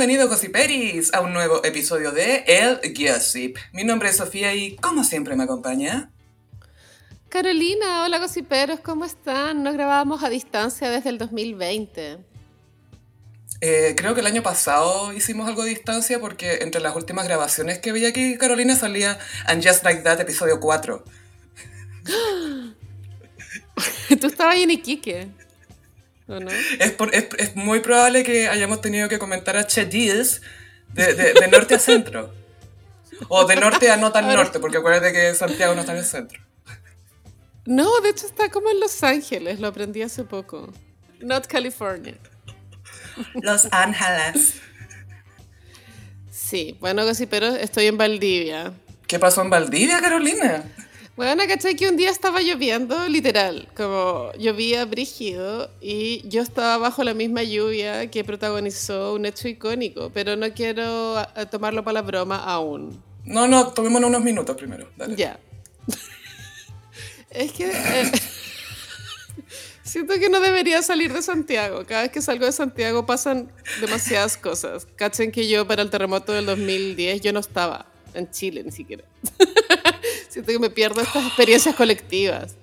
bienvenido Gossiperis a un nuevo episodio de El Gossip. Mi nombre es Sofía y como siempre me acompaña... Carolina, hola gossiperos, ¿cómo están? Nos grabábamos a distancia desde el 2020. Eh, creo que el año pasado hicimos algo a distancia porque entre las últimas grabaciones que vi aquí, Carolina salía And Just Like That, episodio 4. Tú estabas en Iquique. Es, por- es- es muy probable que hayamos tenido que comentar a Che Diaz de, de- de norte a centro. O de norte a no tan norte, porque acuérdate que Santiago no está en el centro. No, de hecho está como en Los Ángeles, lo aprendí hace poco. Not California. Los Ángeles. Sí, bueno, gossiperos, estoy en Valdivia. ¿Qué pasó en Valdivia, Carolina? Bueno, ¿cachai? Que un día estaba lloviendo, literal, como llovía brígido y yo estaba bajo la misma lluvia que protagonizó un hecho icónico, pero no quiero a- a tomarlo para la broma aún. No, no, tomémonos unos minutos primero. Dale. Ya. es que eh, siento que no debería salir de Santiago. Cada vez que salgo de Santiago pasan demasiadas cosas. Cachen que yo para el terremoto del 2010 yo no estaba en Chile ni siquiera. siento que me pierdo estas experiencias colectivas.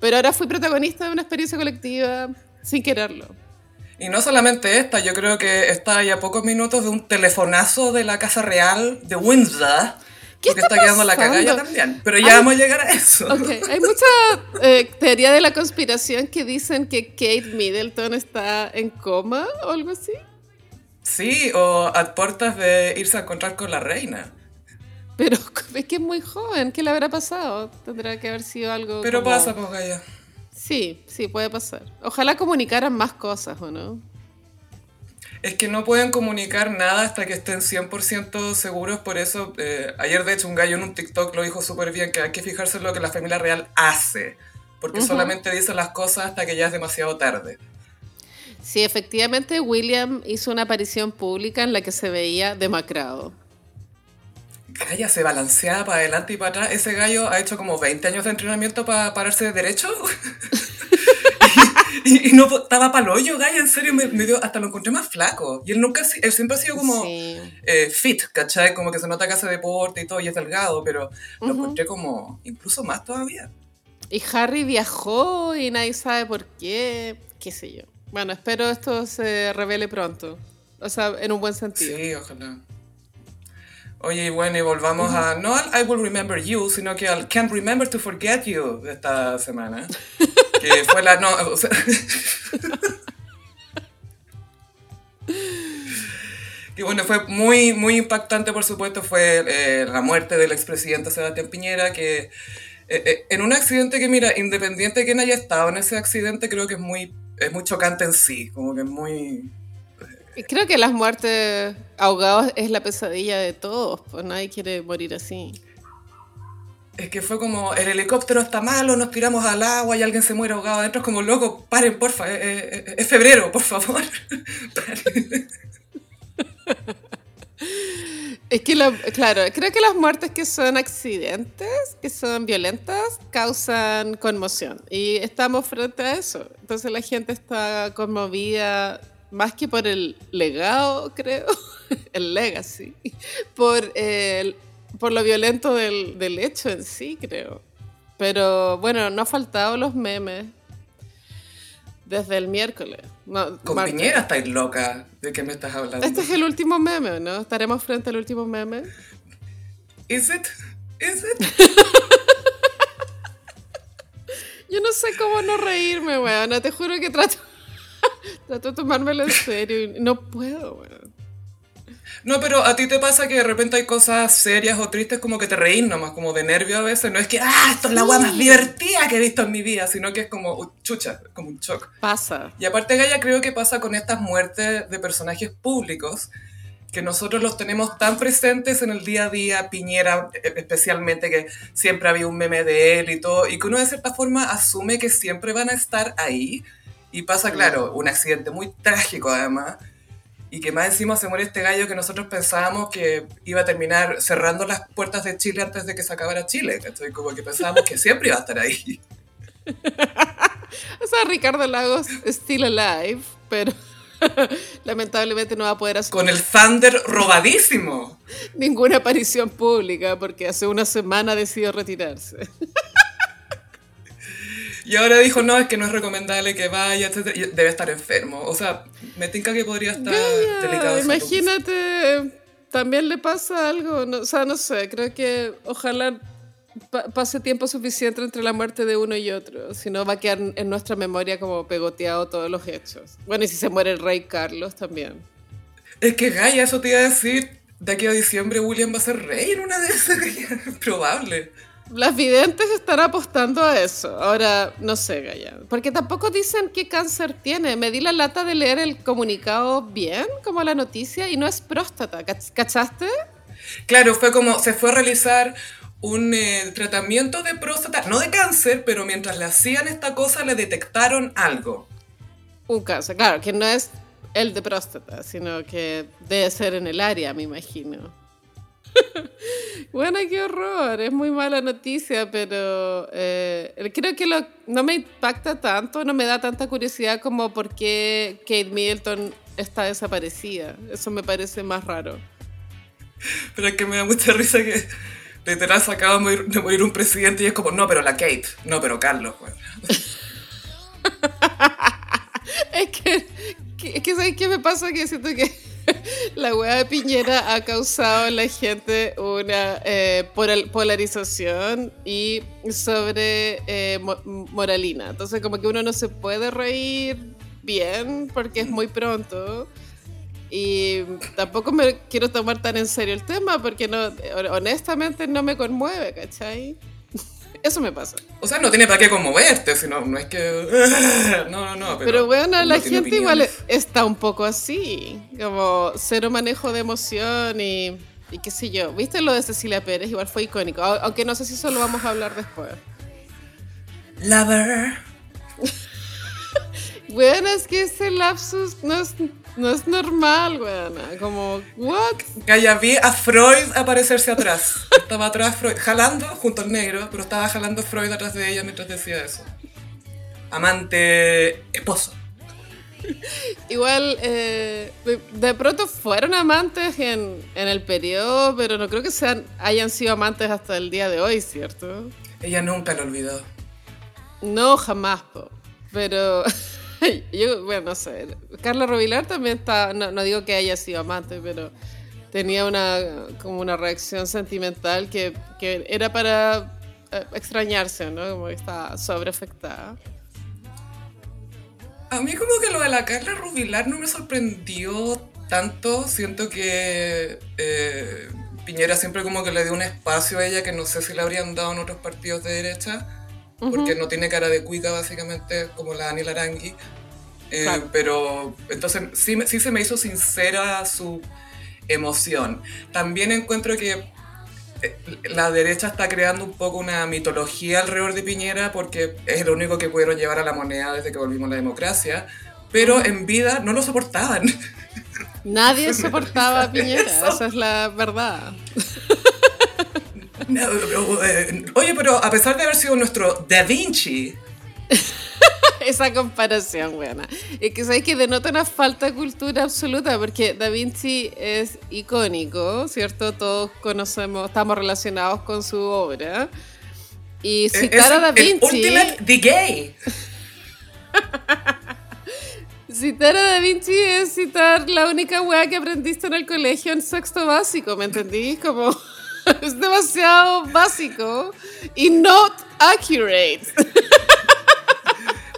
Pero ahora fui protagonista de una experiencia colectiva sin quererlo. Y no solamente esta, yo creo que está ahí a pocos minutos de un telefonazo de la Casa Real de Windsor. ¿Qué porque está está quedando la pasando? también. Pero ya Ay. vamos a llegar a eso. Ok, hay mucha eh, teoría de la conspiración que dicen que Kate Middleton está en coma o algo así. Sí, o a puertas de irse a encontrar con la reina. Pero es que es muy joven, ¿qué le habrá pasado? Tendrá que haber sido algo. Pero como- pasa, pues, Gaya. Sí, sí, puede pasar. Ojalá comunicaran más cosas, ¿o no? Es que no pueden comunicar nada hasta que estén 100% seguros, por eso eh, ayer de hecho un gallo en un TikTok lo dijo súper bien, que hay que fijarse en lo que la familia real hace, porque solamente dice las cosas hasta que ya es demasiado tarde. Sí, efectivamente, William hizo una aparición pública en la que se veía demacrado. Gaya se balanceaba para adelante y para atrás, ese gallo ha hecho como 20 años de entrenamiento para pararse de derecho. y, y no estaba para el hoyo, Gaya, en serio, me, me dio, hasta lo encontré más flaco. Y él nunca, él siempre ha sido como... Sí. eh, fit, ¿cachai? Como que se nota que hace deporte y todo y es delgado, pero lo Ujú. encontré como incluso más todavía. Y Harry viajó y nadie sabe por qué, qué sé yo. Bueno, espero esto se revele pronto. O sea, en un buen sentido. Sí, ojalá. Oye, bueno, y volvamos a, no al I Will Remember You, sino que al Can't Remember to Forget You de esta semana. Que fue la, no, o sea, Que bueno, fue muy, muy impactante, por supuesto, fue eh, la muerte del expresidente Sebastián Piñera, que eh, eh, en un accidente que, mira, independiente de quién haya estado en ese accidente, creo que es muy, es muy chocante en sí, como que es muy... Creo que las muertes ahogados es la pesadilla de todos, pues nadie quiere morir así. Es que fue como, el helicóptero está malo, nos tiramos al agua y alguien se muere ahogado adentro, es como, loco, paren, porfa, eh, eh, eh, es febrero, por favor. Es que, la- claro, creo que las muertes que son accidentes, que son violentas, causan conmoción. Y estamos frente a eso. Entonces la gente está conmovida más que por el legado, creo, el legacy, por, el- por lo violento del, del hecho en sí, creo. Pero bueno, no ha faltado los memes desde el miércoles. No, Con martes. Piñera estáis loca, ¿de qué me estás hablando? Este es el último meme, ¿no? Estaremos frente al último meme. ¿Is it? ¿Is it? Yo no sé cómo no reírme, weón. Te juro que trato, trato de tomármelo en serio y no puedo. No, pero a ti te pasa que de repente hay cosas serias o tristes como que te reís nomás, como de nervio a veces. No es que, ah, esto es la más Sí. divertida que he visto en mi vida, sino que es como, uh, chucha, como un shock. Pasa. Y aparte, Gaya, creo que pasa con estas muertes de personajes públicos, que nosotros los tenemos tan presentes en el día a día, Piñera eh, especialmente, que siempre había un meme de él y todo, y que uno de cierta forma asume que siempre van a estar ahí. Y pasa, claro, un accidente muy trágico además, y que más encima se muere este gallo que nosotros pensábamos que iba a terminar cerrando las puertas de Chile antes de que se acabara Chile, ¿cachai? Como que pensábamos que siempre iba a estar ahí. O sea, Ricardo Lagos still alive, pero Lamentablemente no va a poder hacer Con el Thunder robadísimo. ninguna aparición pública porque hace una semana decidió retirarse. Y ahora dijo, no, es que no es recomendable que vaya, etc. Y debe estar enfermo. O sea, me tinca que podría estar Gaya, delicado. imagínate, también le pasa algo, no, o sea, no sé, creo que ojalá pa- pase tiempo suficiente entre la muerte de uno y otro, si no va a quedar en nuestra memoria como pegoteado todos los hechos. Bueno, y si se muere el rey Carlos también. Es que Gaia, eso te iba a decir. De aquí a diciembre William va a ser rey en una de esas. Es probable. Las videntes están apostando a eso. Ahora, no sé, Gaya. Porque tampoco dicen qué cáncer tiene. Me di la lata de leer el comunicado bien, como la noticia, y no es próstata. ¿cach- ¿Cachaste? Claro, fue como, se fue a realizar un eh, tratamiento de próstata, no de cáncer, pero mientras le hacían esta cosa le detectaron algo. Un cáncer. Claro, que no es el de próstata, sino que debe ser en el área, me imagino. bueno, qué horror. Es muy mala noticia, pero eh, creo que lo- no me impacta tanto, no me da tanta curiosidad como por qué Kate Middleton está desaparecida. Eso me parece más raro. Pero es que me da mucha risa que literal se acaba de morir, de morir un presidente y es como, no, pero la Kate, no, pero Carlos. pues". Es que, que- es que ¿sabes qué me pasa? Que siento que la hueá de Piñera ha causado en la gente una eh, polar- polarización y sobre eh, mo- moralina. Entonces como que uno no se puede reír bien porque es muy pronto. Y tampoco me quiero tomar tan en serio el tema porque no, honestamente no me conmueve, ¿cachai? Eso me pasa. O sea, no tiene para qué conmoverte, sino, no es que... No, no, no. Pero, Pero, bueno, la gente igual está un poco así, como cero manejo de emoción y, y qué sé yo. ¿Viste lo de Cecilia Pérez? Igual fue icónico, au- aunque no sé si eso lo vamos a hablar después. Lover. Bueno, es que ese lapsus no es, no es normal, weona. Como, ¿what? Gaya, vi a Freud aparecerse atrás. Estaba atrás Freud, jalando junto al negro, pero estaba jalando Freud atrás de ella mientras decía eso. Amante, esposo. Igual, eh, de- de pronto fueron amantes en, en el periodo, pero no creo que sean, hayan sido amantes hasta el día de hoy, ¿cierto? Ella nunca lo olvidó. No, jamás, po. pero yo, bueno, no sé. Carla Rovilar también está, no, no digo que haya sido amante, pero tenía una, como una reacción sentimental que, que era para eh, extrañarse, ¿no? Como que estaba sobreafectada. A mí como que lo de la Carla Rubilar no me sorprendió tanto. Siento que eh, Piñera siempre como que le dio un espacio a ella que no sé si le habrían dado en otros partidos de derecha. Porque no tiene cara de cuica básicamente como la Daniela Arangui. Eh, Claro. Pero entonces sí, sí se me hizo sincera su emoción. También encuentro que eh, la derecha está creando un poco una mitología alrededor de Piñera porque es el único que pudieron llevar a la moneda desde que volvimos a la democracia, pero en vida no lo soportaban. Nadie soportaba a Piñera, Eso. esa es la verdad. No, eh, Oye, pero a pesar de haber sido nuestro Da Vinci, Esa comparación, buena. Es que sabes que denota una falta de cultura absoluta, porque Da Vinci es icónico, ¿cierto? Todos conocemos, estamos relacionados con su obra. Y eh, es citar a Da el, el Vinci. ultimate the gay. Citar a Da Vinci es citar la única weá que aprendiste en el colegio en sexto básico, ¿me entendí? Como es demasiado básico y not accurate.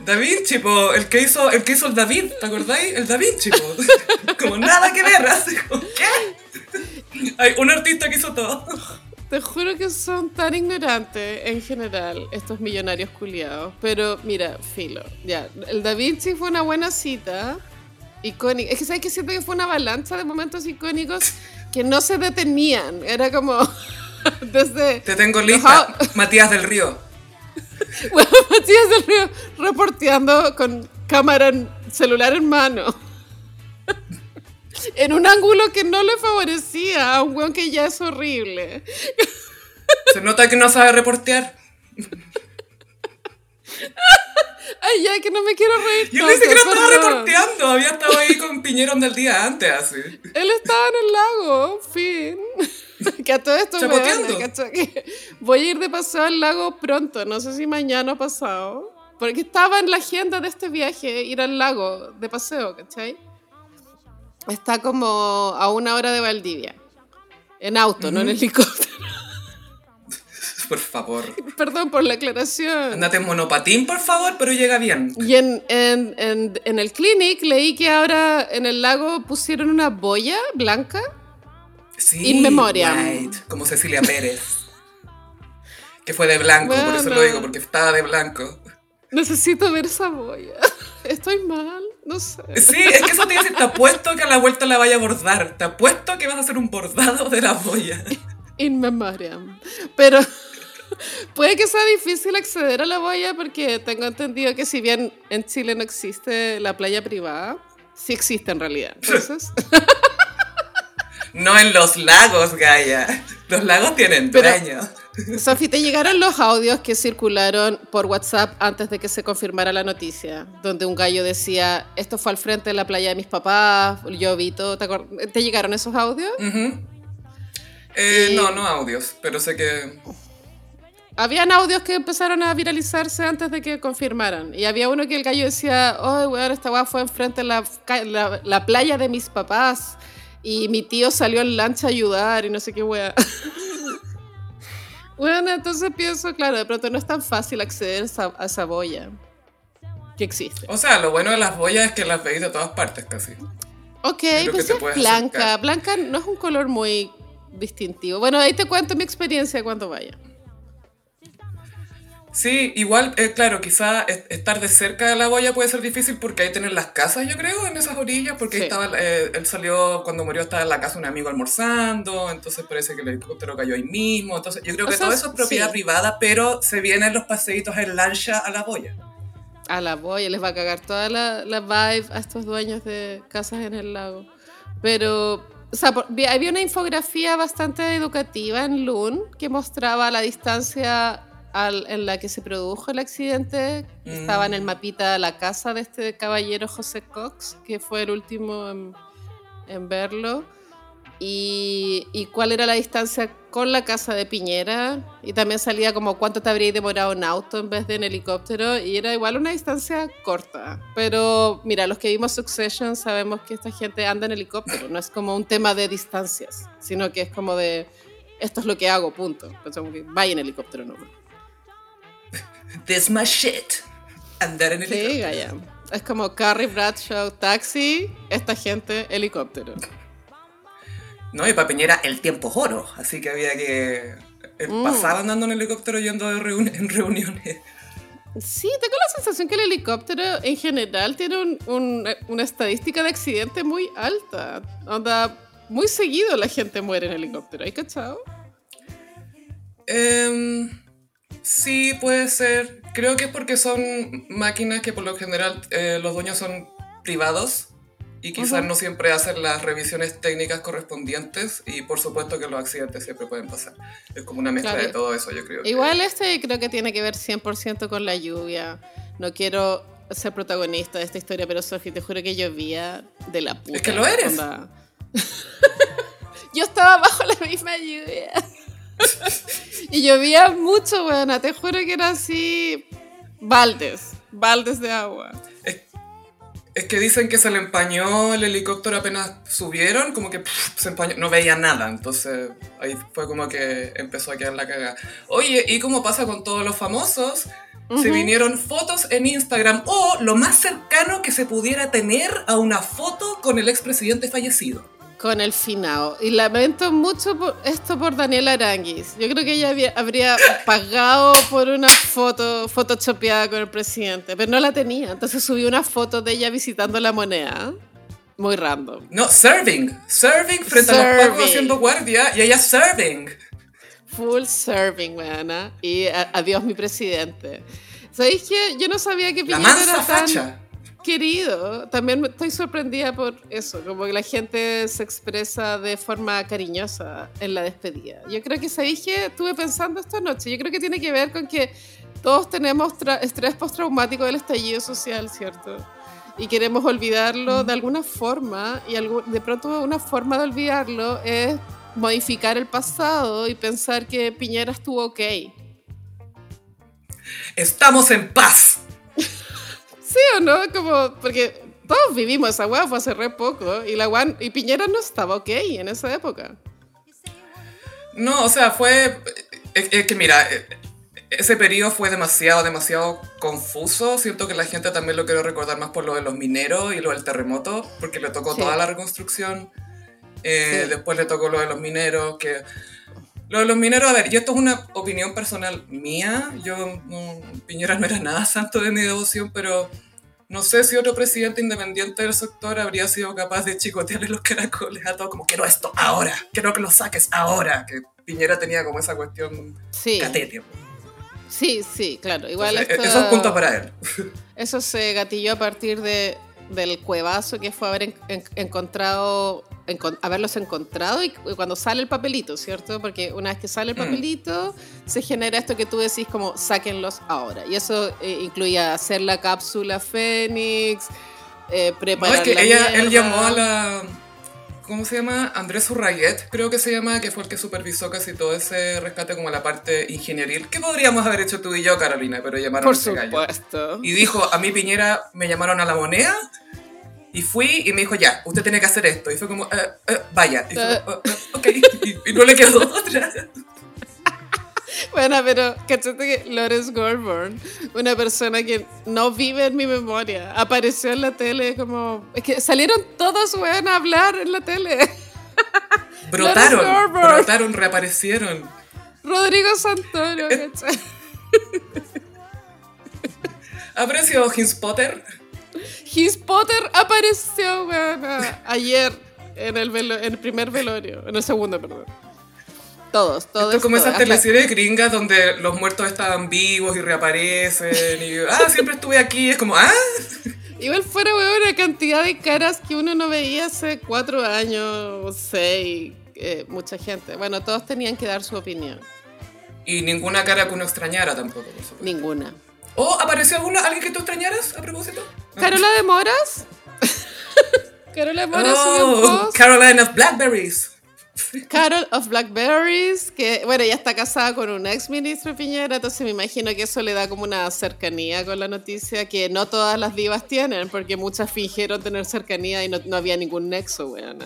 Da Vinci, po, el que hizo el que hizo el David, ¿te acordáis? El Da Vinci, po. como nada que ver, así como, ¿qué? Hay un artista que hizo todo. Te juro que son tan ignorantes en general estos millonarios culiados. Pero mira, filo, ya. El Da Vinci fue una buena cita. Icónica. Es que sabes que siento que fue una avalancha de momentos icónicos que no se detenían. Era como. Desde. Te tengo lista. Matías del Río. Bueno, Matías del Río reporteando con cámara en celular en mano. En un ángulo que no le favorecía a un weón que ya es horrible. Se nota que no sabe reportear. Ay, ya, que no me quiero reír. Yo ni siquiera estaba perdón. reporteando, había estado ahí con Piñera del día antes, así. Él estaba en el lago, fin. que a todo esto me voy a ir de paseo al lago pronto, no sé si mañana o pasado. Porque estaba en la agenda de este viaje ir al lago de paseo, ¿cachai? Está como a una hora de Valdivia. En auto, no en helicóptero. Por favor. Perdón por la aclaración. Andate en monopatín, por favor, pero llega bien. Y en, en, en, en el clinic leí que ahora en el lago pusieron una boya blanca. Sí. In memoria. como Cecilia Pérez. que fue de blanco, por eso lo digo, porque estaba de blanco. Necesito ver esa boya. Estoy mal, no sé. Sí, es que eso te dice, te apuesto que a la vuelta la vaya a bordar. Te apuesto que vas a hacer un bordado de la boya. In memoriam. Pero puede que sea difícil acceder a la boya porque tengo entendido que si bien en Chile no existe la playa privada, sí existe en realidad. Entonces... no en los lagos, Gaia. Los lagos tienen dueño. Sofi, ¿te llegaron los audios que circularon por WhatsApp antes de que se confirmara la noticia? Donde un gallo decía, esto fue al frente de la playa de mis papás, yo vi todo. ¿Te, llegaron esos audios? Eh, no, no audios, pero sé que... Habían audios que empezaron a viralizarse antes de que confirmaran. Y había uno que el gallo decía, oh, weón, esta weá fue enfrente de la, la, la, playa de mis papás. Y mi tío salió en lancha a ayudar y no sé qué weá. Bueno, entonces pienso, claro, de pronto no es tan fácil acceder a esa boya que existe. O sea, lo bueno de las boyas es que las veis de todas partes casi. Ok, pues es blanca. Blanca no es un color muy distintivo. Bueno, ahí te cuento mi experiencia cuando vaya. Sí, igual, eh, claro, quizá estar de cerca de la boya puede ser difícil porque ahí tienen las casas, yo creo, en esas orillas, porque estaba, eh, él salió, cuando murió estaba en la casa un amigo almorzando, entonces parece que el helicóptero cayó ahí mismo, entonces yo creo que todo eso es propiedad privada, pero se vienen los paseitos en lancha a la boya. A la boya, les va a cagar toda la, la vibe a estos dueños de casas en el lago. Pero o sea, había una infografía bastante educativa en Loon que mostraba la distancia en la que se produjo el accidente, estaba en el mm. mapita la casa de este caballero José Cox, que fue el último en, verlo, y, y, cuál era la distancia con la casa de Piñera, y también salía como cuánto te habría demorado en auto en vez de en helicóptero, y era igual una distancia corta. Pero mira, los que vimos Succession sabemos que esta gente anda en helicóptero, no es como un tema de distancias, sino que es como de esto es lo que hago, punto. Pensamos que vaya en helicóptero, no. This my shit. Andar en helicóptero. Sí, ya. Es como Carrie Bradshaw, taxi, esta gente, helicóptero. No, y para Piñera el tiempo es oro, así que había que mm. pasar andando en helicóptero yendo de en reuniones. Sí, tengo la sensación que el helicóptero en general tiene una estadística de accidente muy alta. Onda, muy seguido la gente muere en helicóptero, ¿hay cachado? Eh, Sí, puede ser. Creo que es porque son máquinas que por lo general eh, los dueños son privados y quizás no siempre hacen las revisiones técnicas correspondientes y por supuesto que los accidentes siempre pueden pasar. Es como una mezcla de todo eso, yo creo. Igual este creo que tiene que ver 100% con la lluvia. No quiero ser protagonista de esta historia, pero Sofi, te juro que llovía de la puta. Es que lo eres. yo estaba bajo la misma lluvia. Y llovía mucho, buena, te juro que era así, baldes, baldes de agua. Es, que dicen que se le empañó el helicóptero apenas subieron, como que se empañó, no veía nada, entonces ahí fue como que empezó a quedar la cagada. Oye, ¿y cómo pasa con todos los famosos? Se vinieron fotos en Instagram o lo más cercano que se pudiera tener a una foto con el expresidente fallecido. Con el finao. Y lamento mucho esto por Daniela Aranguis. Yo creo que ella habría pagado por una foto photoshopeada con el presidente, pero no la tenía. Entonces subí una foto de ella visitando la moneda. Muy random. No, serving. Serving frente a los pacos haciendo guardia y ella serving. Full serving, weana. Y adiós, mi presidente. ¿Sabéis que yo no sabía que Piñera la era tan querido. También estoy sorprendida por eso, como que la gente se expresa de forma cariñosa en la despedida. Yo creo que sabéis que estuve pensando esta noche. Yo creo que tiene que ver con que todos tenemos estrés postraumático del estallido social, ¿cierto? y queremos olvidarlo de alguna forma y de pronto una forma de olvidarlo es modificar el pasado y pensar que Piñera estuvo ok. Estamos en paz. Sí o no, como porque todos vivimos esa weá, fue hace re poco y la y Piñera no estaba ok en esa época. No, o sea, fue es que mira, ese periodo fue demasiado, demasiado confuso. Siento que la gente también lo quiere recordar más por lo de los mineros y lo del terremoto, porque le tocó toda la reconstrucción. Eh, después le tocó lo de los mineros, que... Lo de los mineros, a ver, y esto es una opinión personal mía. Yo, Piñera no era nada santo de mi devoción, pero no sé si otro presidente independiente del sector habría sido capaz de chicotearle los caracoles a todo, como quiero esto ahora, quiero que lo saques ahora. Que Piñera tenía como esa cuestión sí. catete. Sí, sí, claro. Igual Eso es punto para él. Eso se gatilló a partir de, del cuevazo que fue haber encontrado, haberlos encontrado y cuando sale el papelito, ¿cierto? Porque una vez que sale el mm. papelito, se genera esto que tú decís como sáquenlos ahora. Y eso eh, incluía hacer la cápsula Fénix, eh, preparar. No, es que ella, él llamó a la ¿cómo se llama? Andrés Urrayet, creo que se llama, que fue el que supervisó casi todo ese rescate como la parte ingenieril. ¿Qué podríamos haber hecho tú y yo, Carolina? Pero llamaron Por supuesto. Y dijo, a mí Piñera me llamaron a la moneda y fui y me dijo, ya, usted tiene que hacer esto. Y fue como, eh, vaya. Y fue, ok, y, no le quedó otra. Bueno, pero cachate que Lawrence Goldborn, una persona que no vive en mi memoria, apareció en la tele como. Es que salieron todos, weón, a hablar en la tele. Brotaron, brotaron, reaparecieron. Rodrigo Santoro, eh. ¿cachai? ¿Apareció Hins Potter? Hins Potter apareció, weón, ayer en el, en el primer velorio, en el segundo, perdón. Todos, todos. Esto es como esas teleseries gringas donde los muertos estaban vivos y reaparecen. Y, ah, siempre estuve aquí. Es como, ah. Igual fuera, weón, una cantidad de caras que uno no veía hace cuatro años o seis. Eh, mucha gente. Bueno, todos tenían que dar su opinión. Y ninguna cara que uno extrañara tampoco, por Ninguna. ¿O apareció alguna, alguien que tú extrañaras a propósito? ¿Carola de Moras? Carola de Moras. Oh, Caroline of Blackberries. Carol of Blackberries, que bueno, ya está casada con un ex ministro Piñera, entonces me imagino que eso le da como una cercanía con la noticia que no todas las divas tienen, porque muchas fingieron tener cercanía y no, había ningún nexo, weón.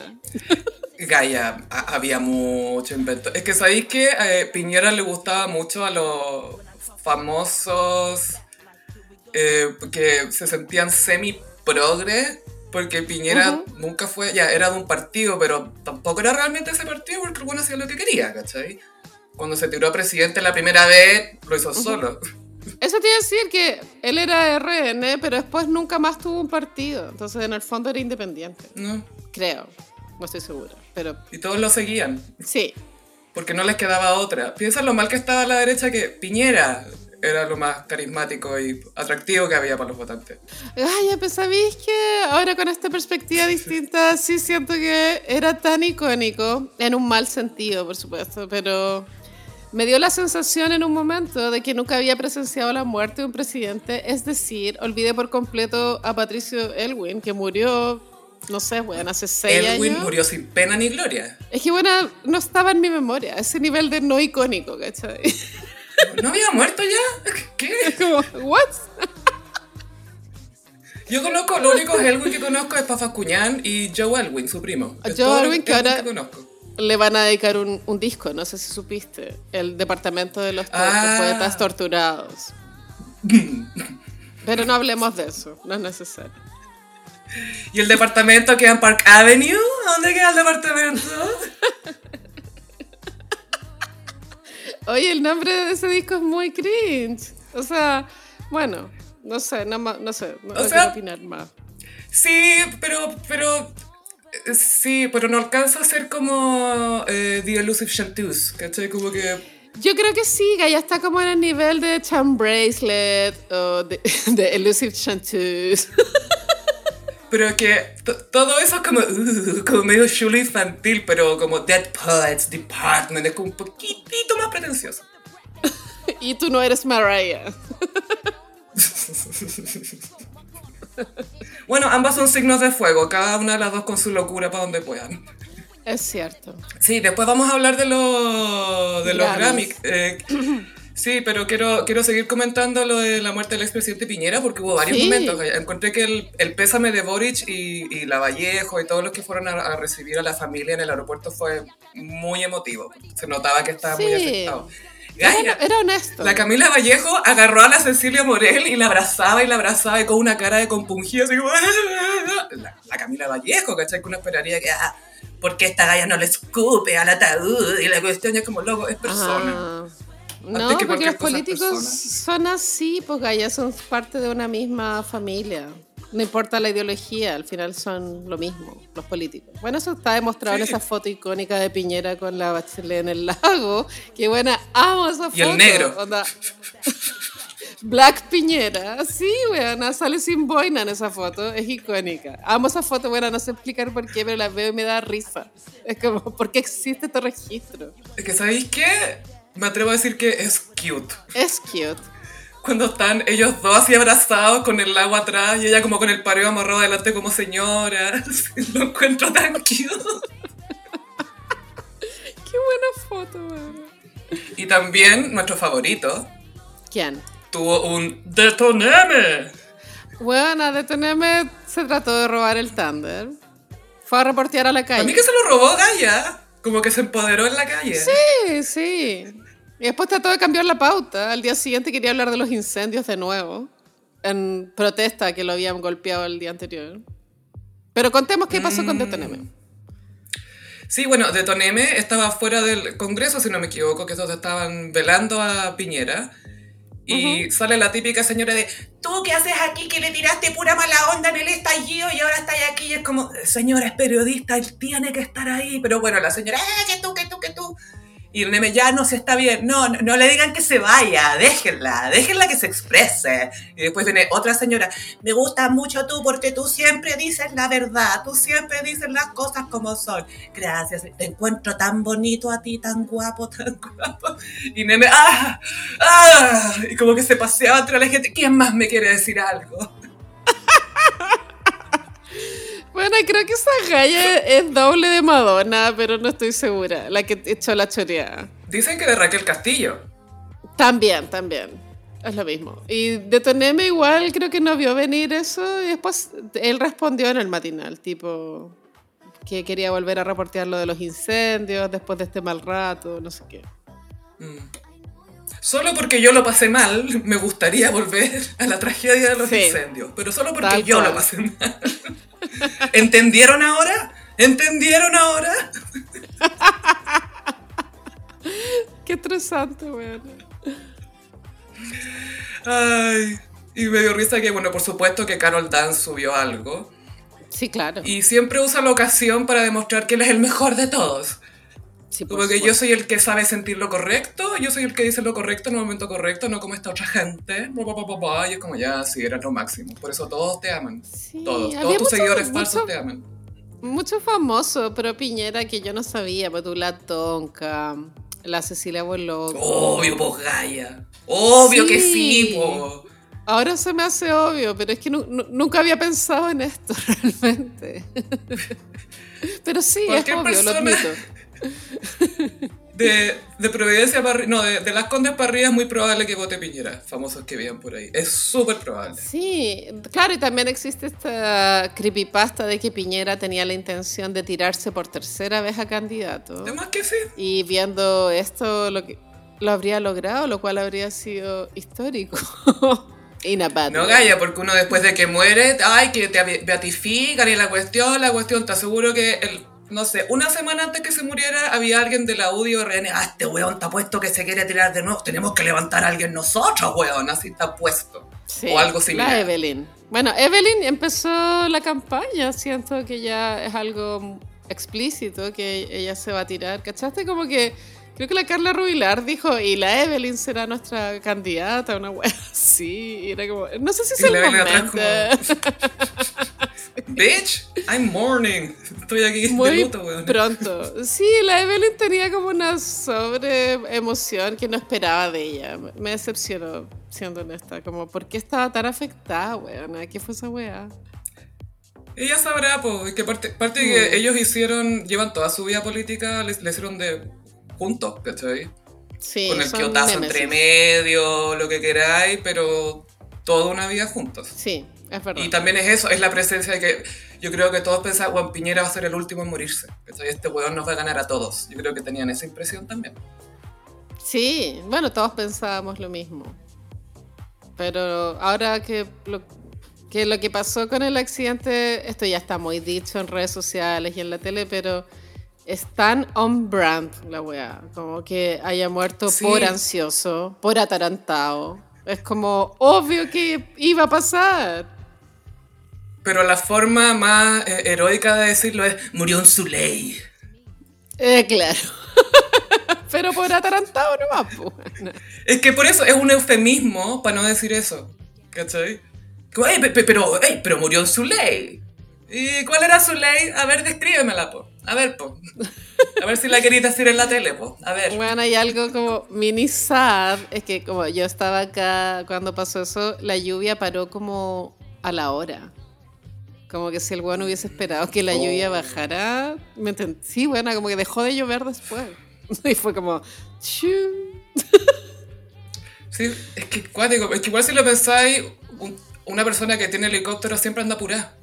Gaia, había mucho invento. Es que sabéis que eh, Piñera le gustaba mucho a los famosos eh, que se sentían semi-progre porque Piñera nunca fue, ya era de un partido, pero tampoco era realmente ese partido porque bueno hacía lo que quería, ¿cachai? Cuando se tiró a presidente la primera vez, lo hizo solo. Eso iba a decir que él era RN, pero después nunca más tuvo un partido. Entonces, en el fondo era independiente. No. Creo. No estoy segura. Pero... Y todos lo seguían. Sí. Porque no les quedaba otra. Piensa lo mal que estaba a la derecha que Piñera era lo más carismático y atractivo que había para los votantes. Ay, pues sabéis que ahora con esta perspectiva distinta sí siento que era tan icónico, en un mal sentido, por supuesto, pero me dio la sensación en un momento de que nunca había presenciado la muerte de un presidente, es decir, olvidé por completo a Patricio Elwin, que murió no sé, bueno, hace seis años. Elwin murió sin pena ni gloria. Es que, bueno, no estaba en mi memoria, ese nivel de no icónico, ¿cachai? ¿No había muerto ya? ¿Qué? ¿what? Yo conozco, lo único Elwin que conozco es Pafa Cuñán y Joe Elwin, su primo. Joe Elwin que ahora le van a dedicar un, un, disco, no sé si supiste, el departamento de los, ah. poetas torturados. Pero no hablemos de eso, no es necesario. ¿Y el departamento queda en Park Avenue? ¿Dónde queda el departamento? Oye, el nombre de ese disco es muy cringe. O sea, bueno, no sé, no, no sé, no, quiero opinar más. Sí, pero, pero, eh, sí, pero no alcanza a ser como eh, The Elusive Chanteuse, ¿cachai? Como que... Yo creo que sí, que ya está como en el nivel de Charm Bracelet o de, de Elusive Chanteuse. Pero que todo eso es como, uh, como medio chulo infantil, pero como Dead Poets Department es como un poquitito más pretencioso. y tú no eres Mariah. Bueno, ambas son signos de fuego, cada una de las dos con su locura para donde puedan. Es cierto. Sí, después vamos a hablar de, los de los Grammy. Grammys. eh, sí, pero quiero, quiero seguir comentando lo de la muerte del expresidente Piñera porque hubo varios Sí. momentos. Encontré que el, el pésame de Boric y, y la Vallejo y todos los que fueron a, a recibir a la familia en el aeropuerto fue muy emotivo. Se notaba que estaba muy afectado. Era, era honesto. la Camila Vallejo agarró a la Cecilia Morel y la abrazaba y la abrazaba y con una cara de compungido, así como... La, la Camila Vallejo, ¿cachai? Que uno esperaría que... Ah, porque esta galla no le escupe al ataúd? Y la cuestión es como, loco, es persona. Ah. No, que porque los políticos personas. son así, pues ya son parte de una misma familia. No importa la ideología, al final son lo mismo, los políticos. Bueno, eso está demostrado en Sí. esa foto icónica de Piñera con la bachelet en el lago. Qué buena, amo esa foto. Y el negro. Onda, Black Piñera, sí, weona, sale sin boina en esa foto, es icónica. Amo esa foto, bueno, no sé explicar por qué, pero la veo y me da risa. Es como, ¿por qué existe este registro? Es que, ¿sabéis qué? Me atrevo a decir que es cute. Es cute. Cuando están ellos dos así abrazados con el agua atrás y ella como con el pareo amarrado adelante como señora. Lo encuentro tan cute. Qué buena foto, weona. Y también nuestro favorito ¿Quién? tuvo un detoneme. Bueno, de TNM se trató de robar el Thunder. Fue a reportear a la A mí calle. que se lo robó Gaia. Como que se empoderó en la calle. Sí, sí. Y después trató de cambiar la pauta. Al día siguiente quería hablar de los incendios de nuevo. En protesta que lo habían golpeado el día anterior. Pero contemos qué pasó con DTNM. Sí, bueno, Detoneme estaba fuera del Congreso, si no me equivoco, que esos estaban velando a Piñera. Y sale la típica señora de, ¿tú qué haces aquí que le tiraste pura mala onda en el estallido y ahora estás aquí? Y es como, señora, es periodista, él tiene que estar ahí. Pero bueno, la señora, ¡eh, que tú, que tú, que tú! Y el Neme, ya no se está bien. No, no, no le digan que se vaya, déjenla, déjenla que se exprese. Y después viene otra señora, me gusta mucho tú porque tú siempre dices la verdad, tú siempre dices las cosas como son. Gracias, te encuentro tan bonito a ti, tan guapo, tan guapo. Y Neme, ¡ah! ¡ah! Y como que se paseaba entre la gente, ¿quién más me quiere decir algo? Bueno, creo que esa galla es doble de Madonna, pero no estoy segura. La que echó la choreada. Dicen que de Raquel Castillo. También, también. Es lo mismo. Y de Toneme igual creo que no vio venir eso y después él respondió en el matinal, tipo que quería volver a reportear lo de los incendios después de este mal rato, no sé qué. Solo porque yo lo pasé mal, me gustaría volver a la tragedia de los Sí. incendios. Pero solo porque Tal yo cual. lo pasé mal. ¿Entendieron ahora? ¿Entendieron ahora? Qué estresante, weón. Ay, y me dio risa que, bueno, por supuesto que Carol Dance subió algo. Sí, claro. Y siempre usa la ocasión para demostrar que él es el mejor de todos. Sí, Como que yo soy el que sabe sentir lo correcto, yo soy el que dice lo correcto en el momento correcto, no como esta otra gente. Bla, bla, bla, bla, bla, Y es como ya, sí, eres lo máximo. Por eso todos te aman. Sí, todos. Todos tus mucho- seguidores falsos te aman. Mucho famoso, pero Piñera que yo no sabía, pues tú la Tonka, la Cecilia Boloco. Obvio, pues Gaia. Obvio que Sí. po. Ahora se me hace obvio, pero es que nu- nu- nunca había pensado en esto realmente. pero sí, es obvio, lo persona- admito. De, de Providencia para no, de, de las Condes para arriba es muy probable que vote Piñera, famosos que vean por ahí. Es súper probable. Sí, claro, y también existe esta creepypasta de que Piñera tenía la intención de tirarse por tercera vez a candidato. Además que sí. Y viendo esto, lo, que, lo habría logrado, lo cual habría sido histórico. No. Gaia, porque uno después de que muere, ay, que te beatifican y la cuestión, la cuestión, te aseguro que, el, no sé, una semana antes que se muriera, había alguien de la UDI o RN, ah, este weón está puesto que se quiere tirar de nuevo, tenemos que levantar a alguien nosotros, weón, así está puesto. Sí, o algo La similar. Evelyn. Bueno, Evelyn empezó la campaña, siento que ya es algo explícito que ella se va a tirar. ¿Cachaste? Como que creo que la Carla Rubilar dijo, y la Evelyn será nuestra candidata, una wea así. Y era como, no sé si Y el la Evelyn atrás momento. Bitch, I'm mourning. Estoy aquí de Muy luto, weón. pronto. Sí, la Evelyn tenía como una sobre emoción que no esperaba de ella. Me- decepcionó, siendo honesta. Como, ¿por qué estaba tan afectada, weona? ¿Qué fue esa wea? Ella sabrá, pues, que parte, parte que Mm. ellos hicieron, llevan toda su vida política, le, le hicieron de juntos, ¿cachai? Sí, Con el quiotazo entre medio, lo que queráis, pero toda una vida juntos. Sí, es verdad. Y también es eso, es la presencia de que yo creo que todos pensaban, Juan Piñera va a ser el último en morirse. ¿cachai? Este weón nos va a ganar a todos. Yo creo que tenían esa impresión también. Sí, bueno, todos pensábamos lo mismo. Pero ahora que lo, que lo que pasó con el accidente, esto ya está muy dicho en redes sociales y en la tele, pero es tan on brand la weá. Como que haya muerto Sí. por ansioso, por atarantado. Es como obvio que iba a pasar. Pero la forma más eh, heroica de decirlo es, murió en su ley. Eh, claro. pero por atarantado nomás, pues. Es que por eso es un eufemismo para no decir eso. ¿Cachai? Como, "Ey, pe- pe- pero, pero murió en su ley. ¿Y cuál era su ley? A ver, descríbemela, po. A ver, po. A ver si la queréis decir en la tele, po. A ver. Bueno, hay algo como mini sad, es que como yo estaba acá cuando pasó eso, la lluvia paró como a la hora. Como que si el bueno hubiese esperado que la lluvia Oh. bajara, ¿me Sí, bueno, como que dejó de llover después. Y fue como... Sí, es que cuático. Es que igual si lo pensáis, un- una persona que tiene helicóptero siempre anda apurada.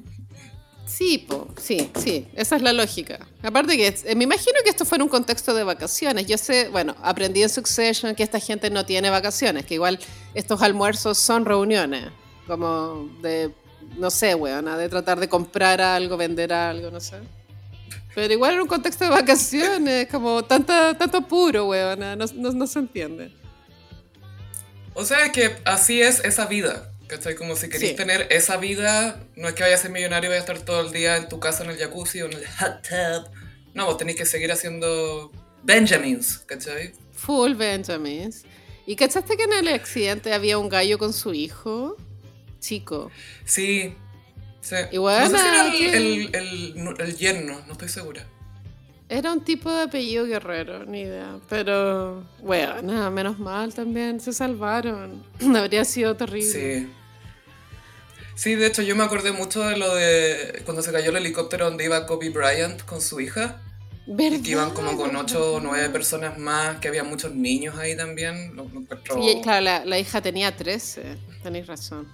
Sí, po, sí, sí, esa es la lógica. Aparte que eh, me imagino que esto fue en un contexto de vacaciones. Yo sé, bueno, aprendí en Succession que esta gente no tiene vacaciones, que igual estos almuerzos son reuniones, como de, no sé, weona, de tratar de comprar algo, vender algo, no sé. Pero igual en un contexto de vacaciones, como tanta, tanto apuro, weona, no, no, no se entiende. O sea, que así es esa vida. ¿Cachai? Como si queréis Sí. tener esa vida, no es que vayas a ser millonario y vayas a estar todo el día en tu casa en el jacuzzi o en el hot tub. No, vos tenéis que seguir haciendo Benjamins, ¿cachai? Full Benjamins. ¿Y cachaste que en el accidente había un gallo con su hijo? Chico. Sí. sí. Y no sé si era el, el, el- el yerno, no estoy segura. Era un tipo de apellido guerrero, ni idea. Pero, bueno, nada, menos mal también. Se salvaron. Habría sido terrible. Sí. Sí, de hecho yo me acordé mucho de lo de cuando se cayó el helicóptero donde iba Kobe Bryant con su hija. ¿Verdad? Y que iban como con ocho o nueve personas más, que había muchos niños ahí también. Lo, lo encuentro- Sí, claro, la, la hija tenía 13. Tenéis razón.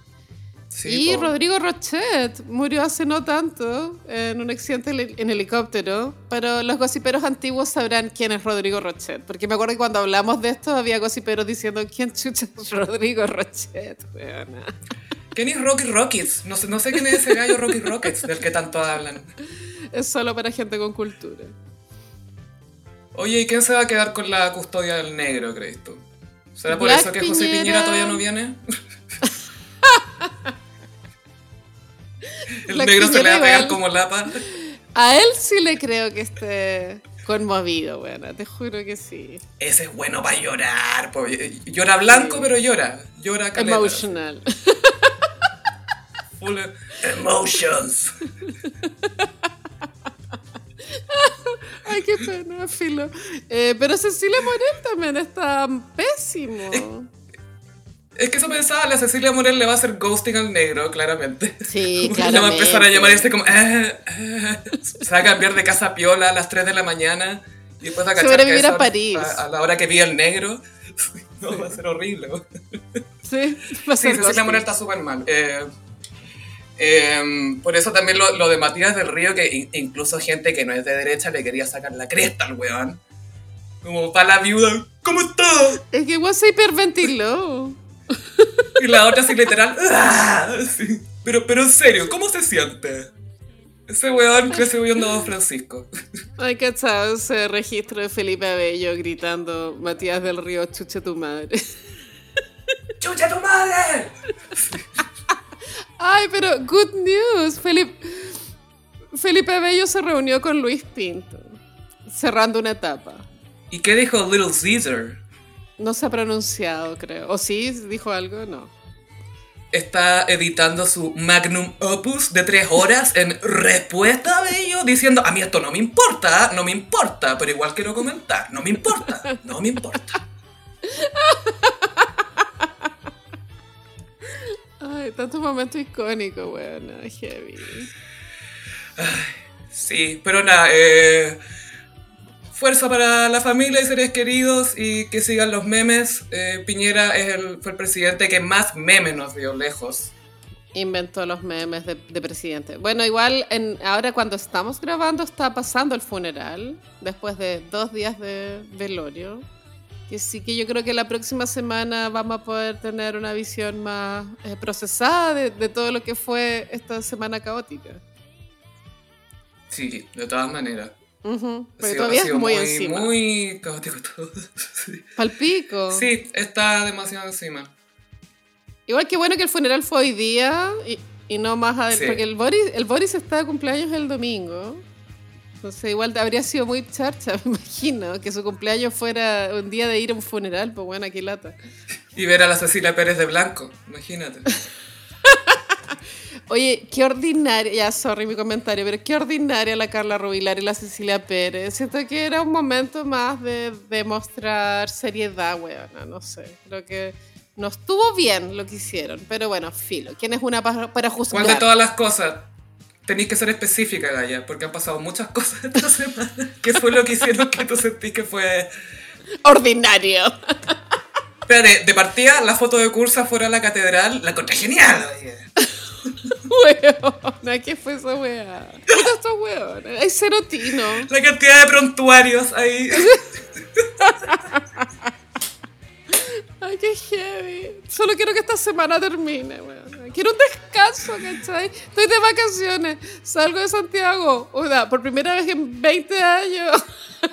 Sí, y. Rodrigo Rochet murió hace no tanto en un accidente en helicóptero, pero los gossiperos antiguos sabrán quién es Rodrigo Rochet, porque me acuerdo que cuando hablamos de esto había gossiperos diciendo quién chucha es Rodrigo Rochet, weona. ¿Quién es Rocky Rockets? No sé, no sé quién es ese gallo Rocky Rockets del que tanto hablan. Es solo para gente con cultura. Oye, ¿y quién se va a quedar con la custodia del negro, crees tú? ¿Será por Black eso que José Piñera. Piñera todavía no viene? El negro se le va a pegar igual. como lapa. A él sí le creo que esté conmovido, weona, te juro que sí. Ese es bueno para llorar. po. Llora blanco, pero llora. Llora caleta. Emotional. Full emotions. Ay, qué pena, filo. Eh, pero Cecilia Morel también está pésimo. Es que eso pensaba, la Cecilia Morel le va a hacer ghosting al negro, claramente. Sí, que Le va a empezar a llamar y este como... "Eh, eh". Se va a cambiar de casa a piola a las 3 de la mañana y después va a cachar que a París. A, a la hora que vive el negro. No, va a ser horrible. Sí, va a Sí, ser Cecilia ghosting. Morel está súper mal. Eh, eh, por eso también lo, lo de Matías del Río, que in- incluso gente que no es de derecha le quería sacar la cresta al weón. Como para la viuda, ¿cómo estás? Es que igual se hiperventiló. Y la otra así literal, "Ah". Pero, pero en serio, ¿cómo se siente? Ese weón creció viendo a Don Francisco. Ay, cachado ese registro de Felipe Abello gritando Matías del Río, chucha tu madre. ¡Chucha tu madre! Ay, pero good news. Felipe, Felipe Abello se reunió con Luis Pinto, cerrando una etapa. ¿Y qué dijo Little Caesar? No se ha pronunciado, creo. ¿O sí? ¿Dijo algo? No. Está editando su magnum opus de tres horas en respuesta a Bello diciendo, a mí esto no me importa, no me importa, pero igual quiero comentar, no me importa, no me importa. Ay, tantos momentos icónicos, weón. Heavy. Sí, pero nada, eh, fuerza para la familia y seres queridos y que sigan los memes. Eh, Piñera es el, fue el presidente que más memes nos dio lejos. Inventó los memes de, de presidente. Bueno, igual en, ahora cuando estamos grabando está pasando el funeral, después de dos días de velorio. Que sí que yo creo que la próxima semana vamos a poder tener una visión más eh, procesada de, de todo lo que fue esta semana caótica. Sí, de todas maneras. Porque sido- todavía es muy, muy, encima. muy caótico todo. Sí. Palpico. Sí, está demasiado encima. Igual que bueno que el funeral fue hoy día y, y no más adelante. Sí. Porque el Boris, el Boris está de cumpleaños el domingo. Entonces igual habría sido muy charcha, me imagino, que su cumpleaños fuera un día de ir a un funeral, pues bueno, aquí lata. Y ver a la Cecilia Pérez de blanco, imagínate. Oye, qué ordinaria, ya sorry mi comentario, pero qué ordinaria la Carla Rubilar y la Cecilia Pérez. Siento que era un momento más de, de mostrar seriedad, weona, no sé. Creo que no estuvo bien lo que hicieron, pero bueno, filo. ¿Quién es una para, para ¿Cuál de juzgar? todas las cosas? Tenéis que ser específica, Gaya, porque han pasado muchas cosas esta semana. ¿Qué fue lo que hicieron que tú sentís que fue...? Ordinario. Espérate, de partida, la foto de Cursa fuera a la catedral, la encontré genial. oye. Weona, ¿qué fue esa weá? Puta esta weona. Hay serotino. La cantidad de prontuarios ahí. Ay, qué heavy. Solo quiero que esta semana termine, weón. Quiero un descanso, ¿cachai? Estoy de vacaciones. Salgo de Santiago. Oiga, por primera vez en 20 años.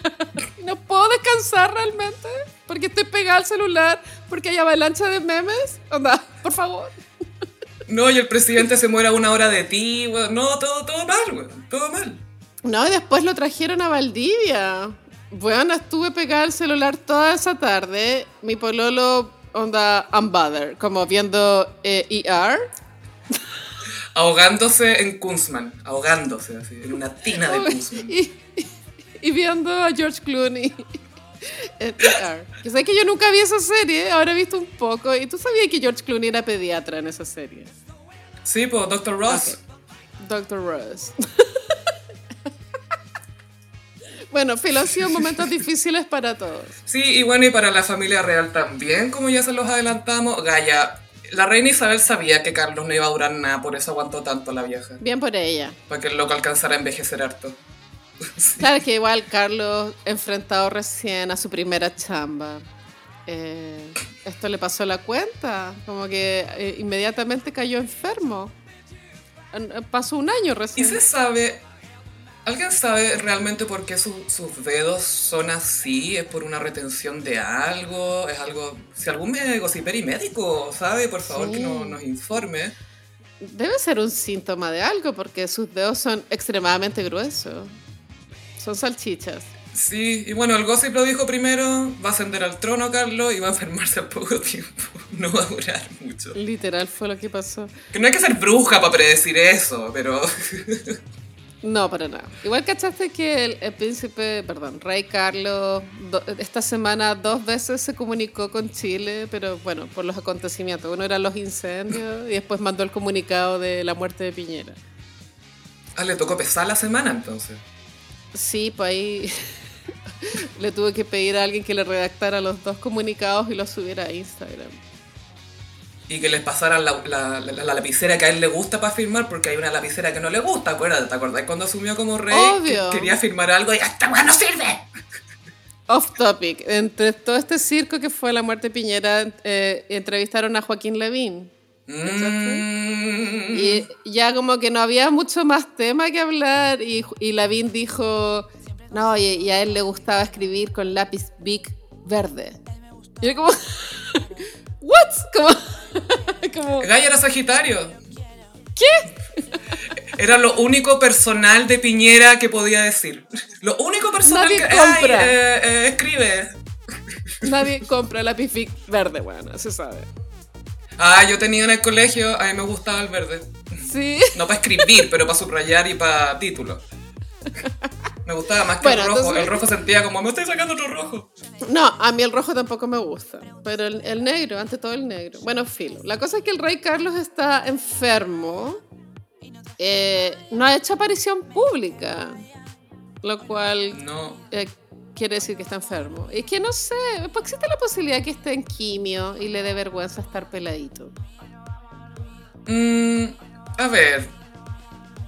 no puedo descansar realmente. Porque estoy pegada al celular. Porque hay avalancha de memes. Onda, por favor. No, y el presidente se muere a una hora de ti, weón. No, todo, todo mal, weón. Todo mal. No, y después lo trajeron a Valdivia. Bueno, estuve pegada al celular toda esa tarde. Mi pololo, onda, unbothered. Como viendo eh, ER. Ahogándose en Kunzman. Ahogándose, así, en una tina de Kunzman. y, y viendo a George Clooney en ER. Que sabes que yo nunca vi esa serie, ahora he visto un poco. Y tú sabías que George Clooney era pediatra en esa serie. Sí, pues, Dr. Ross. Ok. Dr. Ross. bueno, Phil, han sido momentos difíciles para todos. Sí, y bueno, y para la familia real también, como ya se los adelantamos. Gaya, la reina Isabel sabía que Carlos no iba a durar nada, por eso aguantó tanto la vieja. Bien por ella. Para que el loco alcanzara a envejecer harto. Claro que igual Carlos enfrentado recién a su primera chamba. eh, esto le pasó la cuenta, como que eh, inmediatamente cayó enfermo. En- eh, Pasó un año Y recién. se sabe, ¿alguien sabe realmente por qué su- sus dedos son así? ¿Es por una retención de algo? ¿Es algo, si algún médico, si perimédico sabe, por favor Sí. que no- nos informe? Debe ser un síntoma de algo porque sus dedos son extremadamente gruesos. Son salchichas. Sí, y bueno, el gossip lo dijo primero, va a ascender al trono Carlos y va a enfermarse al poco tiempo. No va a durar mucho. Literal fue lo que pasó. Que no hay que ser bruja para predecir eso, pero... No, para nada. Igual cachaste que el, el príncipe, perdón, rey Carlos, do- esta semana dos veces se comunicó con Chile, pero bueno, por los acontecimientos. Uno eran los incendios y después mandó el comunicado de la muerte de Piñera. Ah, le tocó pesar la semana entonces. Sí, pues ahí le tuve que pedir a alguien que le redactara los dos comunicados y los subiera a Instagram. Y que les pasaran la, la- la- la lapicera que a él le gusta para firmar, porque hay una lapicera que no le gusta, acuérdate, ¿te acordás cuando asumió como rey? Obvio. Que quería firmar algo y ¡esta weá no sirve! Off topic, entre todo este circo que fue la muerte de Piñera, eh, entrevistaron a Joaquín Levín. Mm. Y ya como que no había mucho más tema que hablar y, y Lavín dijo, no, y, y a él le gustaba escribir con lápiz Big verde. Y yo como, ¿what? Como, como, Gaia era Sagitario. ¿Qué? Era lo único personal de Piñera que podía decir. Lo único personal Nadie que compra. Ay, eh, eh, escribe. nadie compra lápiz Big verde, bueno, se sabe. Ah, yo tenía en el colegio, a mí me gustaba el verde. Sí. No para escribir, pero para subrayar y para título. Me gustaba más que Bueno, el rojo. entonces- El rojo sentía como, me estoy sacando otro rojo. No, a mí el rojo tampoco me gusta, pero el, el negro, ante todo el negro. Bueno, filo. La cosa es que el rey Carlos está enfermo eh, no ha hecho aparición pública, lo cual No. eh, quiere decir que está enfermo. Es que no sé, pues existe la posibilidad que esté en quimio y le dé vergüenza estar peladito. Mm, a ver,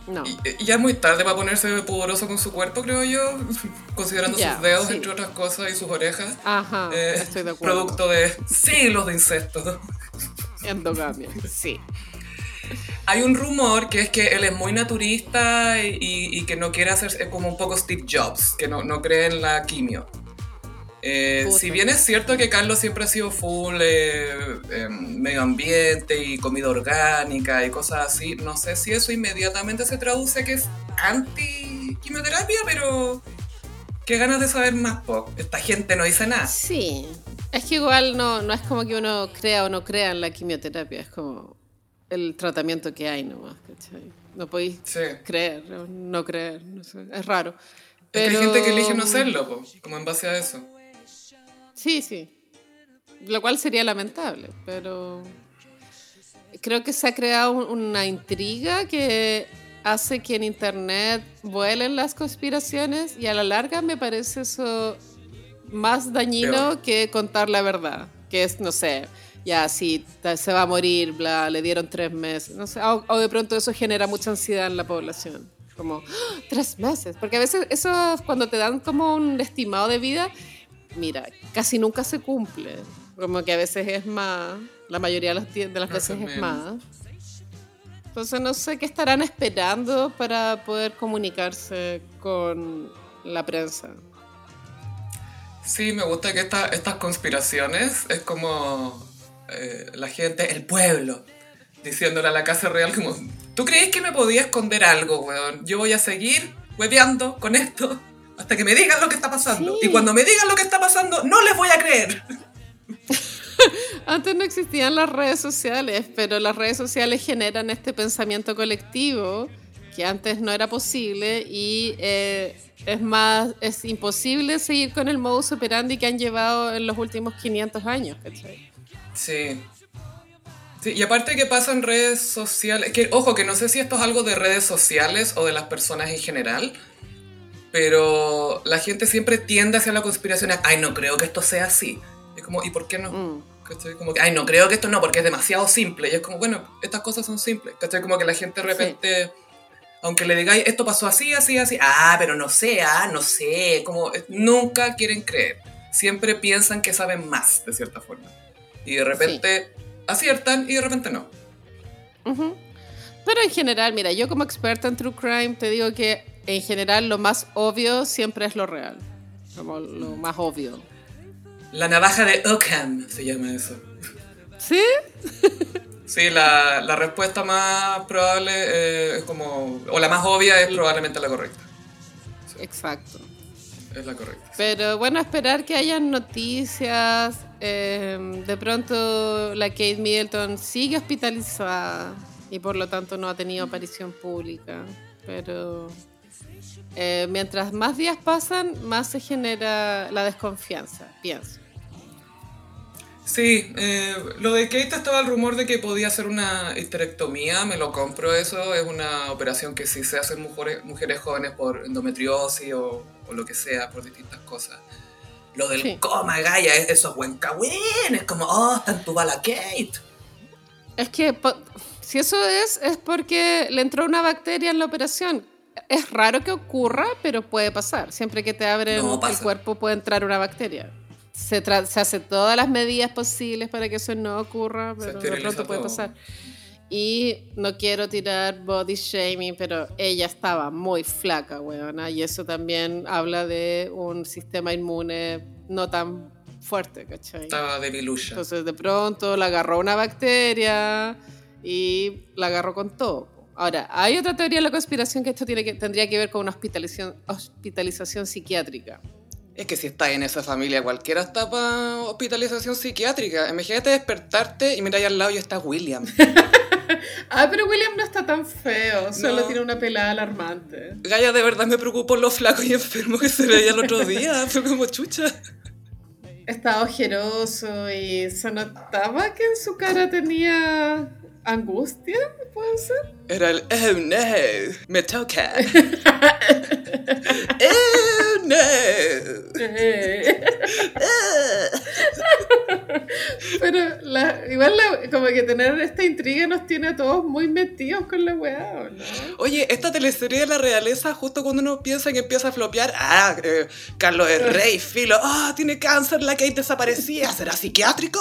No. y ya es muy tarde para ponerse pudoroso con su cuerpo, creo yo, considerando sus dedos, sí. entre otras cosas, y sus orejas. Ajá, Eh, estoy de acuerdo. Producto de siglos de incesto. Endogamia, sí. Hay un rumor que es que él es muy naturista y, y- y que no quiere hacer como un poco Steve Jobs, que no, no cree en la quimio. Eh, si bien es cierto que Carlos siempre ha sido full eh, eh, medio ambiente y comida orgánica y cosas así, no sé si eso inmediatamente se traduce que es anti-quimioterapia, pero qué ganas de saber más, po. Esta gente no dice nada. Sí. Es que igual no, no es como que uno crea o no crea en la quimioterapia, es como el tratamiento que hay nomás, ¿cachai? No podéis Sí. creer o no creer, no sé, es raro. Es que Pero... hay gente que elige no hacerlo, po, como en base a eso. Sí, sí. Lo cual sería lamentable, pero creo que se ha creado un- una intriga que hace que en internet vuelen las conspiraciones y a la larga me parece eso más dañino Peor. que contar la verdad, que es, no sé, ya sí, se va a morir, bla, le dieron tres meses, no sé, o, o de pronto eso genera mucha ansiedad en la población. Como, ¡Ah! tres meses, porque a veces eso cuando te dan como un estimado de vida, mira, casi nunca se cumple. Como que a veces es más, la mayoría de las, de las veces es más. Entonces no sé qué estarán esperando para poder comunicarse con la prensa. Sí, me gusta que esta- estas conspiraciones es como eh, la gente, el pueblo, diciéndole a la Casa Real como, ¿tú crees que me podía esconder algo, weón? Yo voy a seguir hueveando con esto hasta que me digan lo que está pasando. Sí. Y cuando me digan lo que está pasando, no les voy a creer. Antes no existían las redes sociales, pero las redes sociales generan este pensamiento colectivo que antes no era posible y eh, es más, es imposible seguir con el modus operandi que han llevado en los últimos 500 años, ¿cachai? Sí. Sí, y aparte que pasa en redes sociales, que ojo, que no sé si esto es algo de redes sociales o de las personas en general, pero la gente siempre tiende hacia la conspiración, a, ay, no creo que esto sea así. Es como, ¿y por qué no? Mm. ¿Cachai? Como que, ay, no creo que esto no, porque es demasiado simple. Y es como, bueno, estas cosas son simples. ¿Cachai? Como que la gente de repente, aunque le digáis, esto pasó así, así, así, ah, pero no sé, ah, no sé. Como, nunca quieren creer. Siempre piensan que saben más, de cierta forma. Y de repente aciertan y de repente no. Pero en general, mira, yo como experta en True Crime te digo que en general lo más obvio siempre es lo real. Como lo más obvio. La navaja de Ockham se llama eso. ¿Sí? Sí, la, la respuesta más probable eh, es como, o la más obvia es probablemente la correcta. Exacto. Es la correcta. Pero bueno, esperar que hayan noticias. Eh, de pronto la Kate Middleton sigue hospitalizada y por lo tanto no ha tenido aparición pública. Pero eh, mientras más días pasan, más se genera la desconfianza, pienso. Sí, eh, lo de Kate estaba el rumor de que podía hacer una histerectomía, me lo compro eso, es una operación que sí se hacen mujeres, mujeres jóvenes por endometriosis o lo que sea, por distintas cosas. Lo del Sí. coma, Gaia, es- eso es buen cagüín, es como, oh, está en tu bala Kate. Es que si eso es, es porque le entró una bacteria en la operación. Es raro que ocurra, pero puede pasar. Siempre que te abren No, el cuerpo puede entrar una bacteria. Se, se hace todas las medidas posibles para que eso no ocurra, pero de pronto puede todo. pasar. Y no quiero tirar body shaming, pero ella estaba muy flaca, weona, y eso también habla de un sistema inmune no tan fuerte, ¿cachai? Estaba debilucha. Entonces de pronto la agarró una bacteria y la agarró con todo. Ahora, hay otra teoría de la conspiración que esto tiene que, tendría que ver con una hospitalización, hospitalización psiquiátrica. Es que si estás en esa familia, cualquiera está para hospitalización psiquiátrica. Imagínate despertarte y mirar ahí al lado y está William. Ah, pero William no está tan feo, solo No. tiene una pelada alarmante. Gaia de verdad me preocupó lo flaco y enfermo que se veía el otro día. Fue como chucha. Estaba ojeroso y se notaba que en su cara tenía angustia, puede ser. Era el, oh no, me toca. oh no. Pero la, igual la- como que tener esta intriga nos tiene a todos muy metidos con la weá, ¿o ¿no? Oye, esta teleserie de la realeza, justo cuando uno piensa que empieza a flopear, ah, eh, Carlos es rey, filo, ah, tiene cáncer, la Kate desaparecía, ¿será psiquiátrico?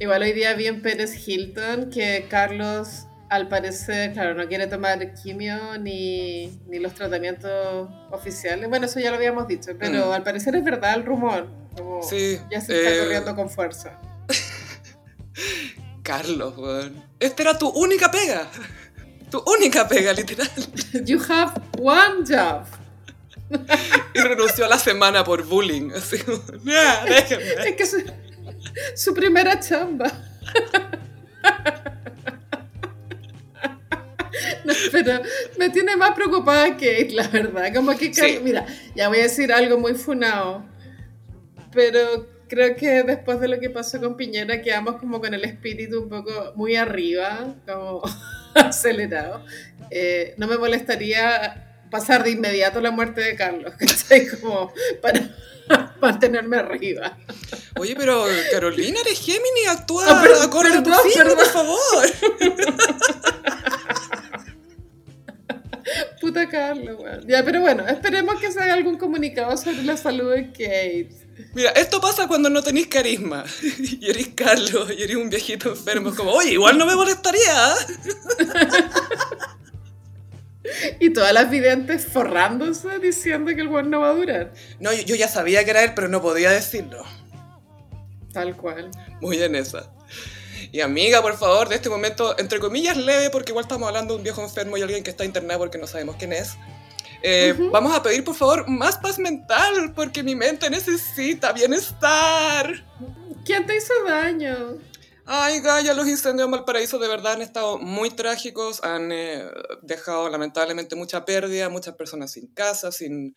Igual hoy día vi en Pérez Hilton que Carlos, al parecer, claro, no quiere tomar quimio ni, ni los tratamientos oficiales. Bueno, eso ya lo habíamos dicho, pero Mm. al parecer es verdad el rumor. Como Sí, ya se está eh, corriendo con fuerza. Carlos, weón. Esta era tu única pega. Tu única pega, literal. You have one job. Y renunció a la semana por bullying. Así "Nah, déjenme. Es que su, primera chamba. No, pero me tiene más preocupada Kate, la verdad. Como que, Sí. mira, ya voy a decir algo muy funado, pero creo que después de lo que pasó con Piñera quedamos como con el espíritu un poco muy arriba, como acelerado. Eh, no me molestaría pasar de inmediato la muerte de Carlos, ¿cachai? Como para mantenerme arriba. Oye, pero Carolina, eres Gemini, actúa Ah, per- acorde a tu signo, por favor. Puta Carlos, weón. Ya, pero bueno, esperemos que se haga algún comunicado sobre la salud de Kate. Mira, esto pasa cuando no tenéis carisma. Y eres Carlos, y eres un viejito enfermo. Es como, oye, igual no me molestaría. Y todas las videntes forrándose diciendo que el weón no va a durar. No, yo, yo ya sabía que era él, pero no podía decirlo. Tal cual. Muy en esa. Y amiga, por favor, de este momento, entre comillas, leve, porque igual estamos hablando de un viejo enfermo y alguien que está internado porque no sabemos quién es. Eh, Vamos a pedir, por favor, más paz mental, porque mi mente necesita bienestar. ¿Quién te hizo daño? Ay, Gaya, los incendios en Valparaíso de verdad han estado muy trágicos, han eh, dejado lamentablemente mucha pérdida, muchas personas sin casa, sin...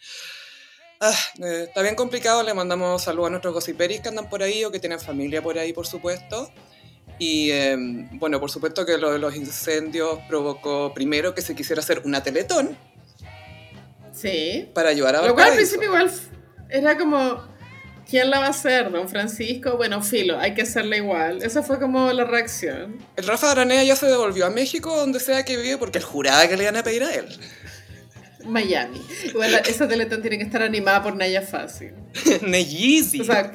Ah, eh, está bien complicado, le mandamos saludos a nuestros gossiperis que andan por ahí o que tienen familia por ahí, por supuesto. Y eh, bueno, por supuesto que lo de los incendios provocó primero que se quisiera hacer una teletón Sí. para ayudar a Lo cual al Valparaíso. principio igual era como, ¿quién la va a hacer? ¿Don Francisco? Bueno, filo, hay que hacerla igual. Esa fue como la reacción. El Rafa Aranea ya se devolvió a México, donde sea que vive, porque él juraba que le iban a pedir a él. Miami. Igual esa teletón tiene que estar animada por Naya Fácil. Neyeezy. O sea,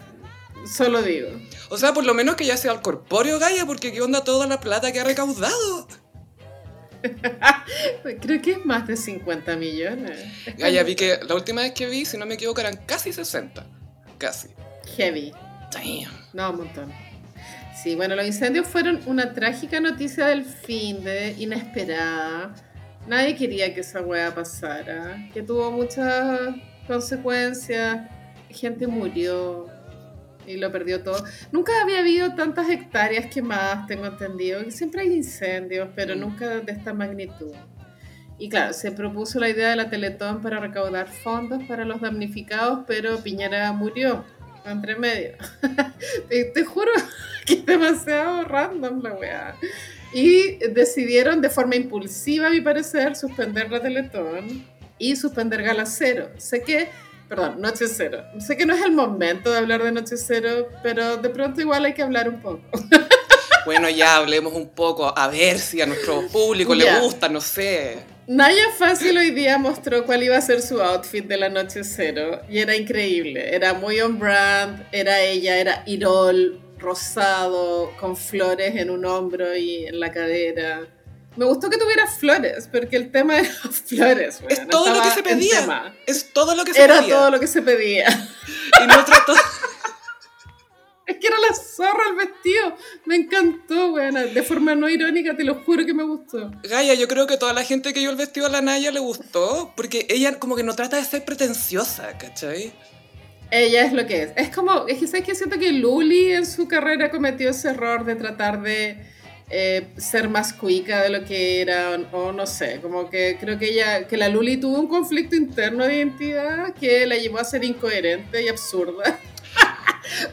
solo digo. O sea, por lo menos que ya sea el corpóreo Gaia, porque qué onda toda la plata que ha recaudado. Creo que es más de 50 millones. Como vi que la última vez que vi, si no me equivoco, eran casi 60. Casi. Heavy. Damn. No, un montón. Sí, bueno, los incendios fueron una trágica noticia del fin de inesperada. Nadie quería que esa weá pasara, que tuvo muchas consecuencias. Gente murió y lo perdió todo. Nunca había habido tantas hectáreas quemadas, tengo entendido. que Siempre hay incendios, pero Mm. nunca de esta magnitud. Y claro, se propuso la idea de la Teletón para recaudar fondos para los damnificados, pero Piñera murió entre medio. te, te juro que es demasiado random la weá. Y decidieron de forma impulsiva, a mi parecer, suspender la Teletón y suspender Gala Cero. Sé que, perdón, Noche Cero. Sé que no es el momento de hablar de Noche Cero, pero de pronto igual hay que hablar un poco. Bueno, ya hablemos un poco, a ver si a nuestro público Ya. le gusta, no sé. Naya Fácil hoy día mostró cuál iba a ser su outfit de la noche cero y era increíble. Era muy on brand, era ella, era Irol, rosado, con flores en un hombro y en la cadera. Me gustó que tuviera flores, porque el tema era flores. Es todo lo que se pedía. Es todo lo que se Era pedía. todo lo que se pedía. Y no trató... Es que era la zorra el vestido. Me encantó, weón. De forma no irónica, te lo juro que me gustó. Gaia, yo creo que toda la gente que vio el vestido de la Naya le gustó, porque ella como que no trata de ser pretenciosa, ¿cachai? Ella es lo que es. Es como, es que sabes que siento que Luli en su carrera cometió ese error de tratar de eh, ser más cuica de lo que era, o, o no sé, como que creo que ella, que la Luli tuvo un conflicto interno de identidad que la llevó a ser incoherente y absurda.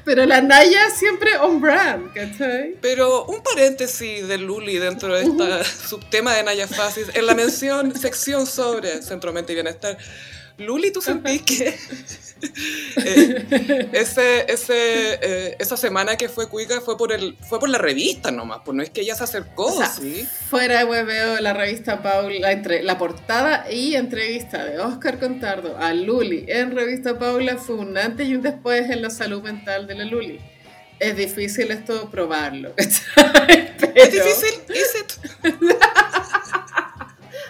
Pero la Naya siempre on brand, ¿cachai? Pero un paréntesis de Luli dentro de este subtema de Naya Fasis, en la mención, sección sobre Centro Mente y Bienestar. Luli, ¿tú sentís que eh, ese, ese, eh, esa semana que fue Cuica fue por, el, fue por la revista nomás? Pues no es que ella se acercó, O sea, ¿sí? Fuera de hueveo, la revista Paula, entre la portada y entrevista de Oscar Contardo a Luli en revista Paula fue un antes y un después en la salud mental de la Luli. Es difícil esto probarlo. ¿cachai? ¿Es Pero- difícil? ¿Is it?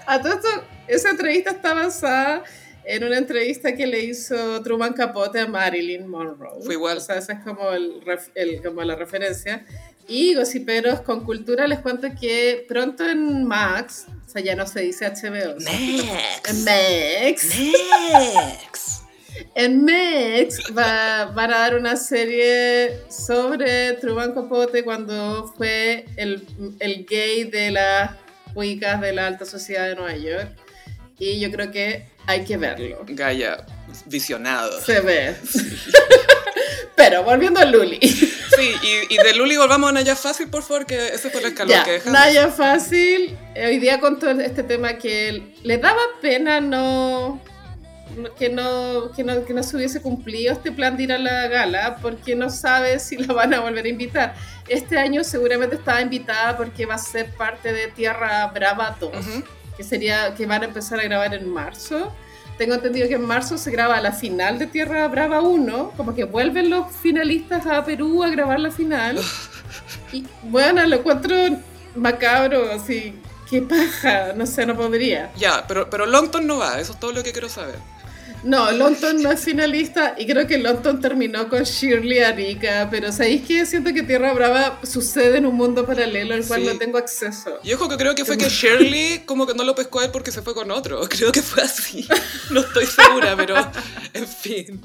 A todo esto, esa entrevista está basada en una entrevista que le hizo Truman Capote a Marilyn Monroe. Fue igual. O sea, esa es como, el, el- como la referencia. Y Gossiperos con cultura les cuento que pronto en Max, o sea, ya no se dice HBO, en Max, Next. en Max va, van a dar una serie sobre Truman Capote cuando fue el, el gay de las cuicas de la alta sociedad de Nueva York. Y yo creo que hay que verlo. Gaia, visionado. Se ve. Pero volviendo a Luli. Sí, y, y de Luli volvamos a Naya Fácil, por favor, que ese fue el escalón Ya, que dejamos. Naya Fácil, hoy día contó este tema que le daba pena no que no, que no que no se hubiese cumplido este plan de ir a la gala porque no sabe si la van a volver a invitar. Este año seguramente estaba invitada porque va a ser parte de Tierra Brava 2, Ujú. Que sería que van a empezar a grabar en marzo. Tengo entendido que en marzo se graba la final de Tierra Brava 1, como que vuelven los finalistas a Perú a grabar la final. Y bueno, lo encuentro macabro, así, qué paja, no sé, no podría. Ya, pero, pero Longton no va, eso es todo lo que quiero saber. No, Longton no es finalista y creo que Longton terminó con Shirley Arica, pero ¿sabéis qué? Siento que Tierra Brava sucede en un mundo paralelo al cual Sí. no tengo acceso. Y ojo que creo que fue que Shirley como que no lo pescó a él porque se fue con otro. Creo que fue así. No estoy segura, pero en fin.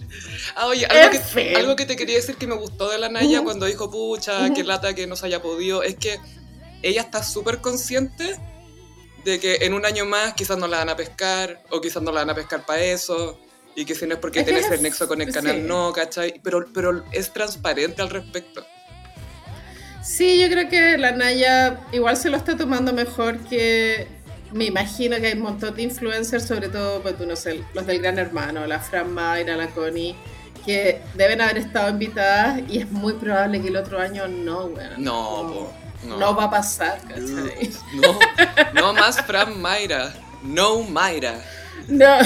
Ah, oye, algo, que, fin. algo que te quería decir que me gustó de la Naya cuando dijo, pucha, qué lata que no se haya podido, es que ella está súper consciente de que en un año más quizás no la van a pescar o quizás no la van a pescar para eso. Y que si no es porque Es que tienes es- el nexo con el canal, sí. no, ¿cachai? Pero, pero es transparente al respecto. Sí, yo creo que la Naya igual se lo está tomando mejor que me imagino que hay un montón de influencers, sobre todo, pues no sé, los del Gran Hermano, la Fran Mayra, la Connie, que deben haber estado invitadas y es muy probable que el otro año no, weón. No, no, po, no. no va a pasar, ¿cachai? No, no más Fran Mayra. No Mayra. No.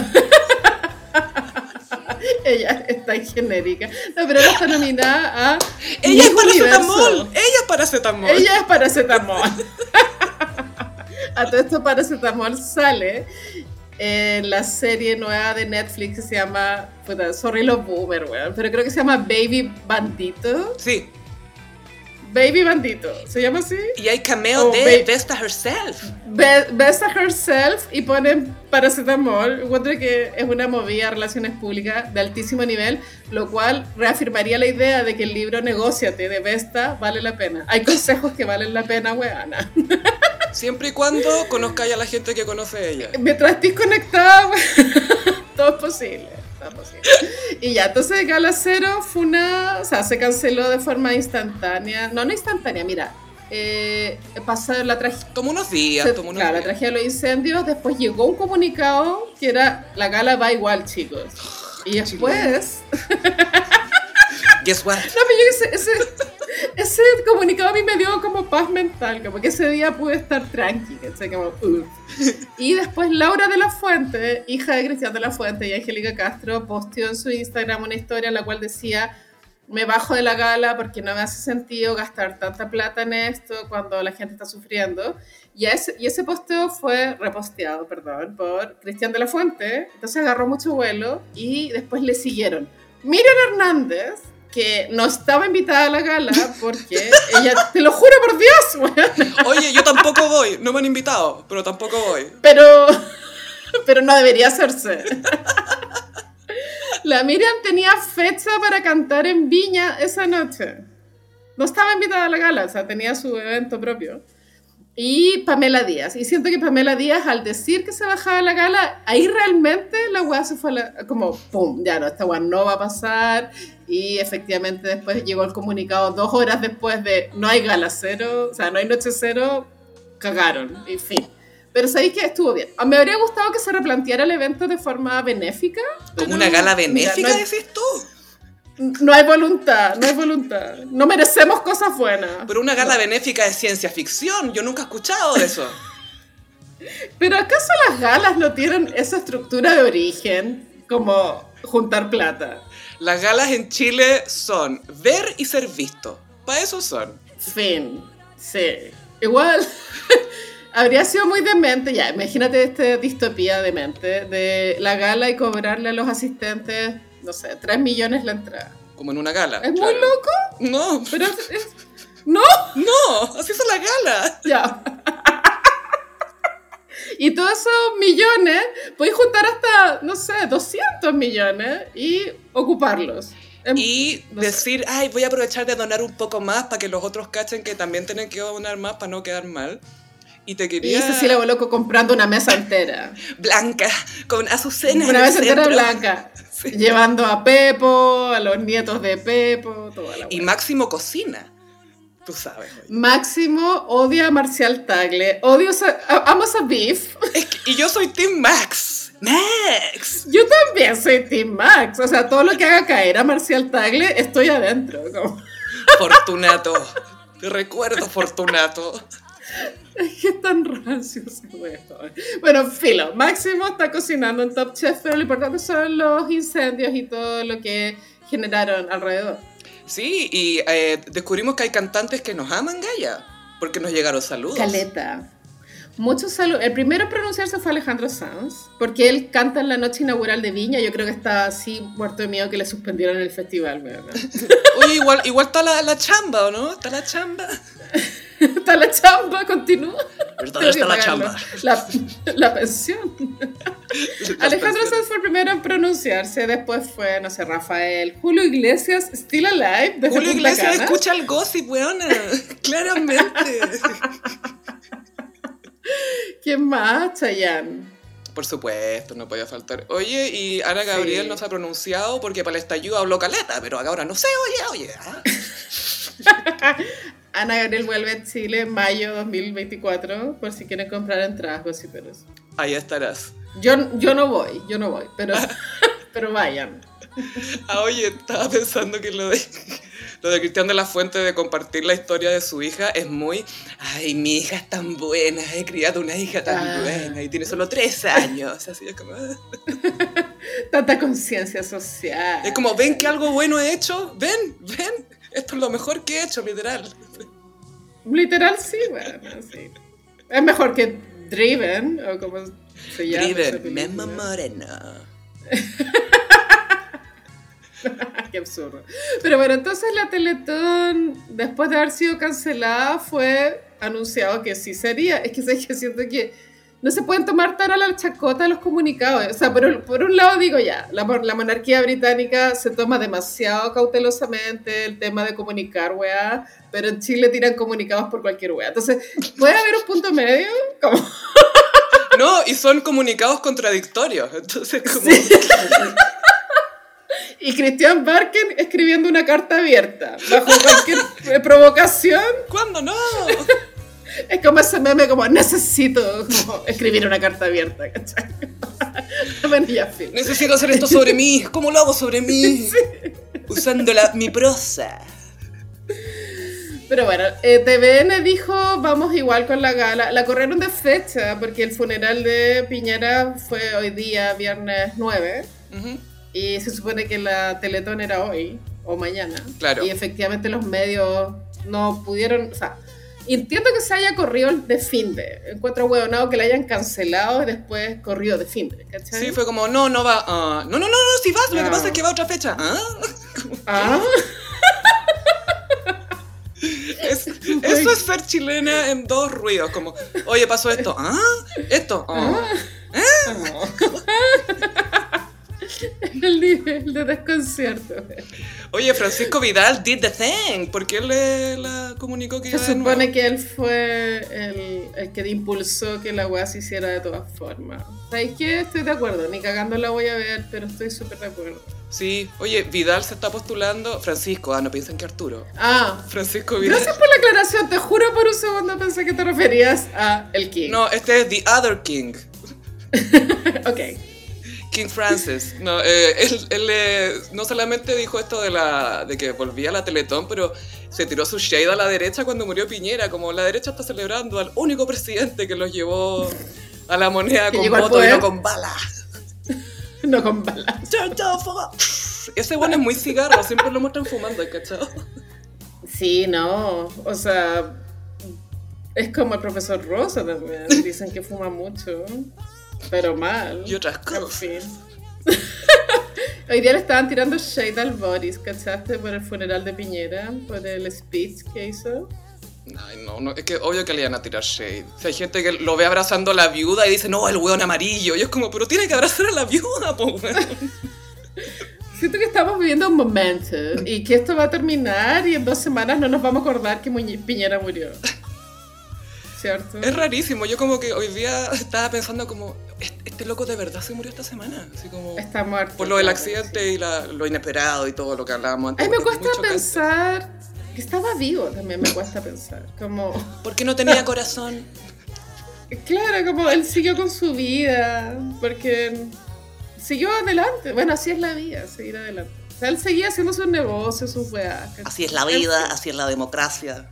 Ella es tan genérica. No, pero ella está nominada a. Ella es paracetamol. Ella es paracetamol. Ella es paracetamol. A todo esto paracetamol sale en la serie nueva de Netflix que se llama, sorry los boomer, weón, pero creo que se llama Baby Bandito. Sí. Baby Bandito, ¿se llama así? Y hay cameo Oh, de. Vesta herself. Be- Besa herself y ponen paracetamol. Encuentro que es una movida de relaciones públicas de altísimo nivel, lo cual reafirmaría la idea de que el libro Negociate de Vesta vale la pena. Hay consejos que valen la pena, weana. Siempre y cuando conozcáis a la gente que conoce a ella. Mientras estés conectada, todo es posible. Y ya, entonces Gala Cero fue una. O sea, se canceló de forma instantánea. No, no instantánea, mira. Eh, pasó la tragedia. Tomó unos días, Se- tomó unos claro, la tragedia de los incendios, después llegó un comunicado que era la gala va igual, chicos. Y después, Guess what? no, pero yo ese, ese, ese comunicado a mí me dio como paz mental, como que ese día pude estar tranqui, ¿cachai? Como, "Uf". Y después Laura de la Fuente, hija de Cristian de la Fuente y Angélica Castro, posteó en su Instagram una historia en la cual decía, me bajo de la gala porque no me hace sentido gastar tanta plata en esto cuando la gente está sufriendo. Y ese, y ese posteo fue reposteado, perdón, por Cristian de la Fuente. Entonces agarró mucho vuelo y después le siguieron. Miriam Hernández, que no estaba invitada a la gala porque ella, te lo juro por Dios, weón, Oye, yo tampoco voy. No me han invitado, pero tampoco voy. pero, pero no debería hacerse. La Miriam tenía fecha para cantar en Viña esa noche. No estaba invitada a la gala, o sea, tenía su evento propio. Y Pamela Díaz. Y siento que Pamela Díaz, al decir que se bajaba la gala, ahí realmente la weá se fue a la, como, pum, ya no, esta weá no va a pasar. Y efectivamente después llegó el comunicado dos horas después de no hay gala cero, o sea, no hay noche cero, cagaron, en fin. Pero sabéis que estuvo bien. Me habría gustado que se replanteara el evento de forma benéfica. Como una gala benéfica, no decís tú. No hay voluntad, no hay voluntad. No merecemos cosas buenas. Pero una gala benéfica de ciencia ficción, yo nunca he escuchado de eso. Pero ¿acaso las galas no tienen esa estructura de origen como juntar plata? Las galas en Chile son ver y ser visto. Para eso son. Fin, sí. Igual, habría sido muy demente, ya, imagínate esta distopía demente de la gala y cobrarle a los asistentes, no sé, 3 millones la entrada. Como en una gala. ¿Es muy claro. loco? No, Pero es- es- No, no, así es la gala. ya. Y todos esos millones, podéis juntar hasta, no sé, 200 millones y ocuparlos. En- Y no sé. decir, ay, voy a aprovechar de donar un poco más para que los otros cachen que también tienen que donar más para no quedar mal. Y te Y quería... Cecilia Boloco comprando una mesa entera. Blanca, con azucenas Una en mesa entera blanca. Sí. Llevando a Pepo, a los nietos de Pepo, toda la Y. Máximo cocina. Tú sabes. oye. Máximo odia a Marcial Tagle. Odio a, a- amo a Beef. Es que- y yo soy Team Max. Max. Yo también soy Team Max. O sea, todo lo que haga caer a Marcial Tagle, estoy adentro. como- Fortunato. Te recuerdo, Fortunato. Es que es tan rancio ese weón. Bueno, filo. Máximo está cocinando en Top Chef, pero lo importante son los incendios y todo lo que generaron alrededor. Sí, y eh, descubrimos que hay cantantes que nos aman, Gaia. Porque nos llegaron saludos. Caleta. Muchos saludos. El primero en pronunciarse fue Alejandro Sanz, porque él canta en la noche inaugural de Viña. Yo creo que está así muerto de miedo que le suspendieron el festival. Oye, igual, igual está la, la chamba, ¿o no? Está la chamba. está la chamba, continúa. Que Está la chamba. La, la pensión. Alejandro. Sanz fue el primero en pronunciarse, después fue, no sé, Rafael. Julio Iglesias, Still Alive. desde Julio Punta Iglesias Cana. escucha el gossip, weona. Claramente. ¿Quién más? Chayanne. Por supuesto, no podía faltar. Oye, y Ana Gabriel Sí. no se ha pronunciado porque para el estallido habló caleta, pero ahora no sé, oye, oye. ¿ah? Ana Gabriel vuelve a Chile en mayo 2024, por si quieren comprar entradas, gossiperos. Ahí estarás. Yo, yo no voy, yo no voy, pero, pero vayan. Ah, oye, estaba pensando que lo de, lo de Cristian de la Fuente de compartir la historia de su hija es muy. Ay, mi hija es tan buena, he criado una hija tan Ah. buena y tiene solo tres años. Así es como. Tanta conciencia social. Es como, ven que algo bueno he hecho, ven, ven. Esto es lo mejor que he hecho, literal. Literal, sí, bueno, sí. Es mejor que Driven, o como se llama. Driven. Mema Moreno. Qué absurdo. Pero bueno, entonces la Teletón, después de haber sido cancelada, fue anunciado que sí sería. Es que, sé que siento que no se pueden tomar tan a la chacota los comunicados. O sea, por, un- por un lado digo ya, la, la monarquía británica se toma demasiado cautelosamente el tema de comunicar, weá, pero en Chile tiran comunicados por cualquier weá. Entonces, ¿puede haber un punto medio? Como, No, y son comunicados contradictorios. Entonces, como. Y Christian Barken escribiendo una carta abierta, bajo cualquier provocación. ¿Cuándo no? Es como ese meme como necesito como, escribir una carta abierta, ¿cachai? bueno, ya, fin. Necesito hacer esto sobre mí. ¿Cómo lo hago sobre mí? Usando la, mi prosa. Pero bueno, eh, TVN dijo, vamos igual con la gala. La corrieron de fecha porque el funeral de Piñera fue hoy día, viernes 9, Ujú. Y se supone que la Teletón era hoy o mañana. Claro. Y efectivamente los medios no pudieron, o sea, entiendo que se haya corrido de fin de. Encuentro hueonado que la hayan cancelado y después corrido de fin de, ¿cachai? Sí, fue como, no, no va. ah, no, no, no, no, si vas, lo que pasa es que va a otra fecha. ¿Ah? Ah, Es- eso es ser chilena en dos ruidos, como, oye, pasó esto, ¿ah? Esto, ah. el nivel de desconcierto. Oye, Francisco Vidal did the thing. ¿Por qué él le la comunicó que Se iba supone que él fue el, el que impulsó que la weá se hiciera de todas formas. ¿Sabes qué? Estoy de acuerdo. Ni cagando la voy a ver, pero estoy súper de acuerdo. Sí, oye, Vidal se está postulando. Francisco, ah, no piensan que Arturo. Ah, Francisco Vidal. gracias por la aclaración. Te juro por un segundo pensé que te referías a el King. No, este es The Other King. ok. King Francis. No, eh, él, él, eh, no solamente dijo esto de, la, de que volvía a la Teletón, pero se tiró su shade a la derecha cuando murió Piñera. Como la derecha está celebrando al único presidente que los llevó a la moneda Que con voto y no con bala. No con balas. Ese bueno es muy cigarro, siempre lo muestran fumando, ¿cachado? Sí, no. O sea, es como el profesor Rosa también. Dicen que fuma mucho, pero mal. Y otras En cosas. fin. Hoy día le estaban tirando shade al Boris, ¿cachaste? Por el funeral de Piñera, por el speech que hizo. Ay, no, no, es que obvio que le iban a tirar shade. O sea, hay gente que lo ve abrazando a la viuda y dice, no, el hueón amarillo. Y es como, pero tiene que abrazar a la viuda, po, weón. Siento que estamos viviendo un momento y que esto va a terminar y en dos semanas no nos vamos a acordar que Muñe- Piñera murió. ¿Cierto? Es rarísimo, yo como que hoy día estaba pensando como, "Este- loco de verdad se murió esta semana. Así como, Está muerto. por lo del accidente sí. y la- lo inesperado y todo lo que hablábamos antes. Ay, me porque es cuesta pensar que estaba vivo también, me cuesta pensar. Como, ¿Por qué no tenía corazón? claro, como él siguió con su vida, porque siguió adelante. Bueno, así es la vida, seguir adelante. O sea, él seguía haciendo sus negocios, sus weas. Así es la vida, así es la democracia.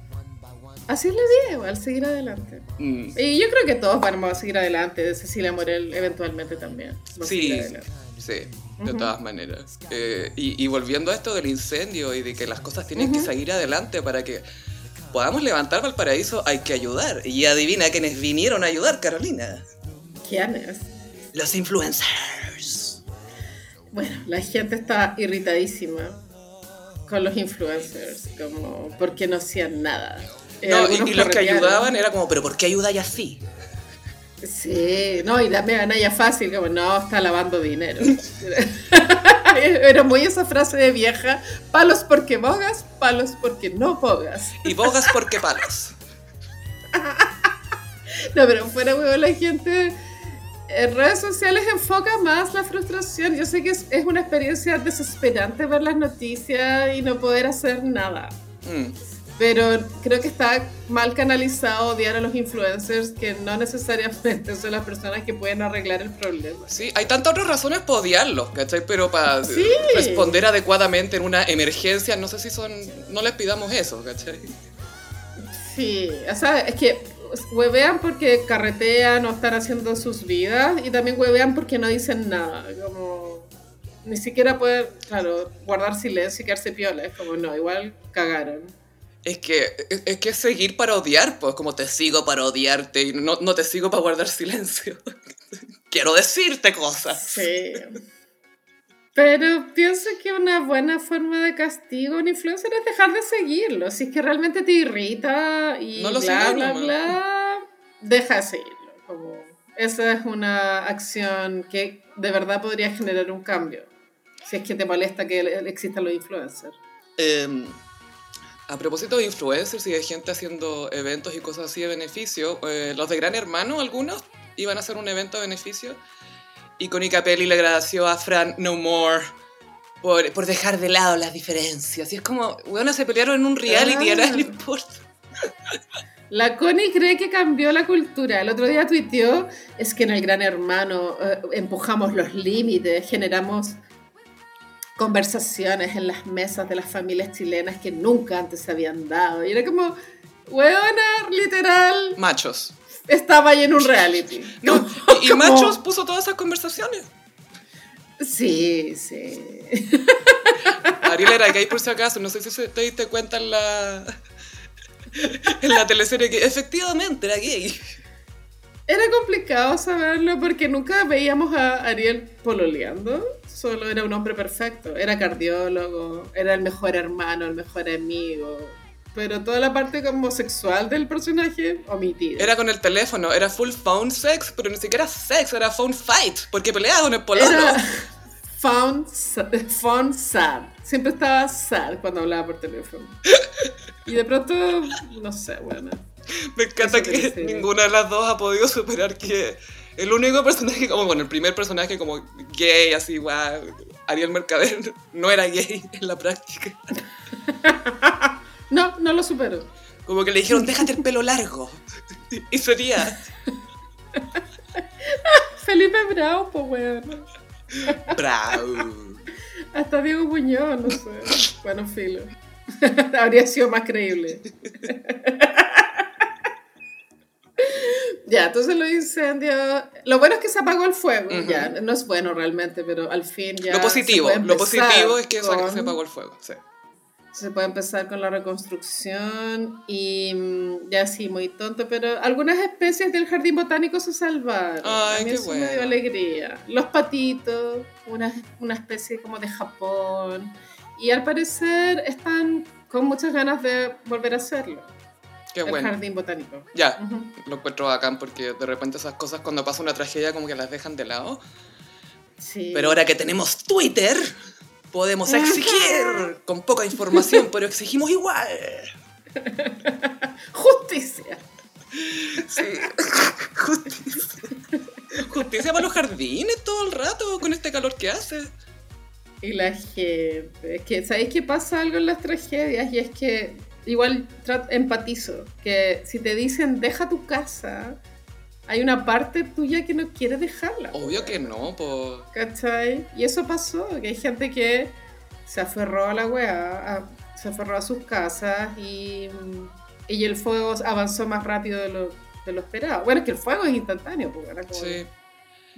Así es la vida, igual, seguir adelante. Mm, Y yo creo que todos vamos a seguir adelante, Cecilia Morel eventualmente también. Sí, sí, de todas maneras. Eh, y, y volviendo a esto del incendio y de que las cosas tienen que seguir adelante para que podamos levantar Valparaíso, hay que ayudar. Y adivina quiénes vinieron a ayudar, Carolina. ¿Quién es? Los influencers. Bueno, la gente está irritadísima con los influencers, como porque no hacían nada. Eh, No, y, los que ayudaban era como, pero ¿por qué ayudáis así? Sí, no, y dame ganancia fácil, como no, está lavando dinero. Era muy esa frase de vieja, palos porque bogas, palos porque no bogas. Y bogas porque palos. No, pero fuera huevo la gente en redes sociales enfoca más la frustración. Yo sé que es, es una experiencia desesperante ver las noticias y no poder hacer nada. Mm. Pero creo que está mal canalizado odiar a los influencers que no necesariamente son las personas que pueden arreglar el problema. Sí, hay tantas otras razones para odiarlos, ¿cachai? Pero para Sí. responder adecuadamente en una emergencia, no sé si son... No les pidamos eso, ¿cachai? Sí, o sea, es que huevean porque carretean o están haciendo sus vidas y también huevean porque no dicen nada, como ni siquiera pueden, claro, guardar silencio y quedarse piola, es como no, igual cagaron. Es que, es, es que seguir para odiar, pues como te sigo para odiarte y no, no te sigo para guardar silencio. Quiero decirte cosas. Sí. Pero pienso que una buena forma de castigo a un influencer es dejar de seguirlo. Si es que realmente te irrita y No lo bla, bla, nomás. bla, deja de seguirlo. Como, esa es una acción que de verdad podría generar un cambio. Si es que te molesta que existan los influencers. Eh, a propósito de influencers y de gente haciendo eventos y cosas así de beneficio, eh, los de Gran Hermano, algunos, iban a hacer un evento de beneficio y Connie Capelli le agradeció a Fran No More por, por dejar de lado las diferencias. Y es como, bueno, se pelearon en un reality, Ah. ahora no importa. La Connie cree que cambió la cultura. El otro día tuiteó, es que en el Gran Hermano eh, empujamos los límites, generamos conversaciones en las mesas de las familias chilenas que nunca antes se habían dado. Y era como, weona, literal, Machos. estaba ahí en un reality. No, y, Machos puso todas esas conversaciones. Sí, sí. Ariel era gay por si acaso, no sé si te diste cuenta en la, en la teleserie que efectivamente era gay. Era complicado saberlo porque nunca veíamos a Ariel pololeando. Solo era un hombre perfecto. Era cardiólogo, era el mejor hermano, el mejor amigo. Pero toda la parte como sexual del personaje, omitida. Era con el teléfono, era full phone sex, pero ni siquiera sex, era phone fight, porque peleaba con el pololo. Era sa- found sad. siempre estaba sad cuando hablaba por teléfono. Y de pronto, no sé, bueno. Me encanta que ninguna de las dos ha podido superar que el único personaje, como bueno, el primer personaje como gay, así, guau, Ariel Mercader, no era gay en la práctica. No, no lo supero. Como que le dijeron, déjate el pelo largo. Y sería, Felipe Bravo, pues weón. bravo. Hasta Diego Muñoz, no sé. Bueno, filo. Habría sido más creíble. Ya, entonces los incendios. Lo bueno es que se apagó el fuego. Ujú. Ya, no es bueno realmente, pero al fin ya. Lo positivo, lo positivo es que se- con- se apagó el fuego. Sí. Se puede empezar con la reconstrucción y mm, ya sí, muy tonto, pero algunas especies del jardín botánico se salvaron. Ay, A mí qué eso me bueno. dio alegría. Los patitos, una, una especie como de Japón. Y al parecer están con muchas ganas de volver a hacerlo. Qué el bueno. jardín botánico. Ya, lo encuentro bacán porque de repente esas cosas cuando pasa una tragedia como que las dejan de lado. Sí. Pero ahora que tenemos Twitter, podemos exigir con poca información, pero exigimos igual. Justicia. Sí. Justicia. Justicia para los jardines todo el rato con este calor que hace. Y la gente. Es que, ¿sabéis qué pasa algo en las tragedias? Y es que igual empatizo. Que si te dicen deja tu casa, hay una parte tuya que no quiere dejarla. Obvio que no, pues. ¿Cachai? Y eso pasó, que hay gente que se aferró a la weá, a- se aferró a sus casas y, y el fuego avanzó más rápido de lo, de lo esperado. Bueno, es que el fuego es instantáneo, porque era como Sí.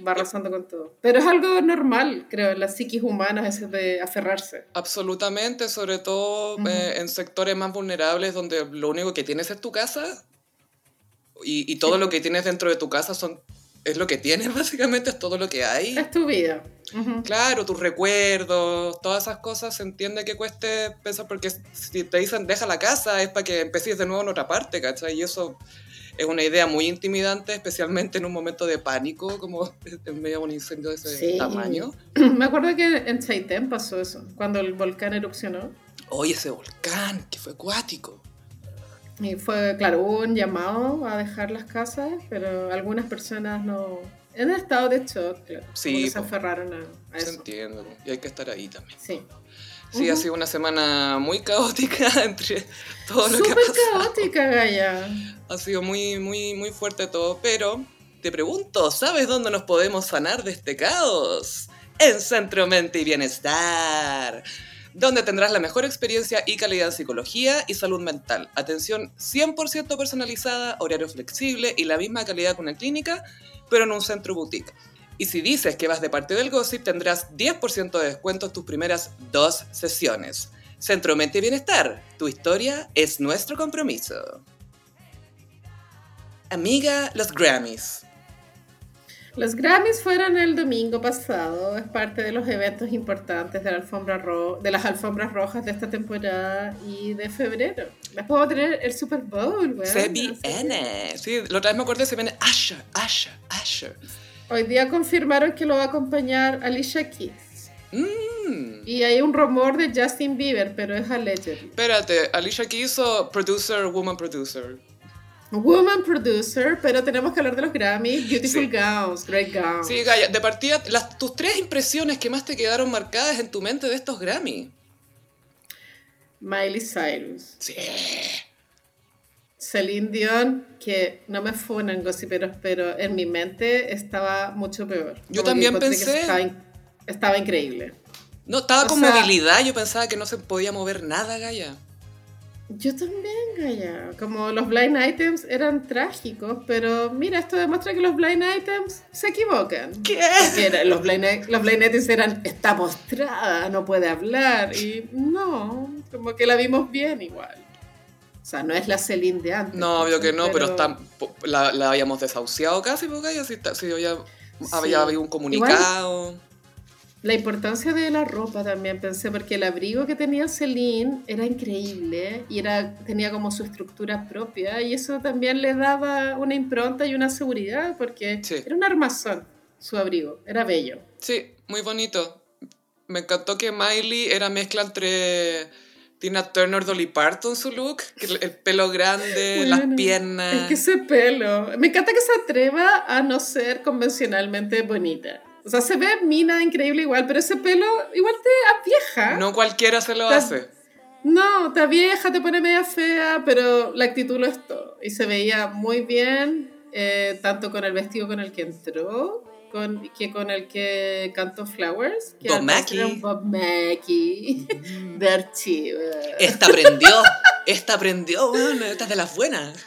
Va arrasando con todo. Pero es algo normal, creo, en las psiquis humanas, ese de aferrarse. Absolutamente, sobre todo Ujú. eh, en sectores más vulnerables donde lo único que tienes es tu casa y, y todo lo que tienes dentro de tu casa son es lo que tienes básicamente, es todo lo que hay. Es tu vida. Ujú. Claro, tus recuerdos, todas esas cosas se entiende que cueste pensar porque si te dicen deja la casa es para que empieces de nuevo en otra parte, ¿cachai? Y eso es una idea muy intimidante, especialmente en un momento de pánico, como en medio de un incendio de ese Sí. tamaño. Me acuerdo que en Chaitén pasó eso, cuando el volcán erupcionó. Oye, ese volcán, que fue acuático. Y fue, claro, hubo un llamado a dejar las casas, pero algunas personas no... En estado de shock, claro. Sí, como que se aferraron a, a Se eso. entiende, ¿no? y hay que estar ahí también. Sí. Sí, ha Ujú. sido una semana muy caótica entre todo lo que ha Súper pasado. caótica, Gaya. Ha sido muy, muy, muy fuerte todo, pero te pregunto, ¿sabes dónde nos podemos sanar de este caos? En Centro Mente y Bienestar, donde tendrás la mejor experiencia y calidad en psicología y salud mental. Atención 100% personalizada, horario flexible y la misma calidad que una clínica, pero en un centro boutique. Y si dices que vas de parte del Gossip, tendrás 10% de descuento en tus primeras dos sesiones. Centro Mente y Bienestar, tu historia es nuestro compromiso. Amiga, los Grammys. Los Grammys fueron el domingo pasado, es parte de los eventos importantes de, la alfombra ro- de las alfombras rojas de esta temporada y de febrero. Vamos a tener el Super Bowl, weón. Se que viene. Sí, la otra vez me acordé, se viene Asher, Asher, Asher. Hoy día confirmaron que lo va a acompañar Alicia Keys. Mm. Y hay un rumor de Justin Bieber, pero es allegedly. Espérate, Alicia que hizo producer, woman producer. Woman producer, pero tenemos que hablar de los Grammys. Beautiful Sí. gowns, great gowns. Sí, Gaya, de partida, las, tus tres impresiones que más te quedaron marcadas en tu mente de estos Grammy. Miley Cyrus. Sí. Celine Dion, que no me funan gossiperos, pero en mi mente estaba mucho peor. Yo Como también pensé. Estaba, in- estaba increíble. No, estaba O con sea- movilidad, yo pensaba que no se podía mover nada, Gaya. Yo también, Gaya. Como los blind items eran trágicos, pero mira, esto demuestra que los blind items se equivocan. ¿Qué? Era- los, blind, los blind items eran, está postrada, no puede hablar. Y no, como que la vimos bien igual. O sea, no es la Celine de antes. No, obvio que no, pero, está, la, la habíamos desahuciado casi, porque si, si había, había habido un comunicado. La importancia de la ropa también pensé, porque el abrigo que tenía Celine era increíble y era, tenía como su estructura propia y eso también le daba una impronta y una seguridad porque Sí. era un armazón su abrigo, era bello. Sí, muy bonito. Me encantó que Miley era mezcla entre Tina Turner, Dolly Parton su look, el, el pelo grande, las piernas. Es que ese pelo. Me encanta que se atreva a no ser convencionalmente bonita. O sea, se ve mina increíble igual, pero ese pelo igual te vieja. No cualquiera se lo Te- hace. No, te vieja, te pone media fea, pero la actitud lo es todo. Y se veía muy bien, eh, tanto con el vestido con el que entró, con, que con el que cantó Flowers. Que Bob Mackie. Bob Mackie de archivo. Esta aprendió, esta aprendió, weón, esta es de las buenas.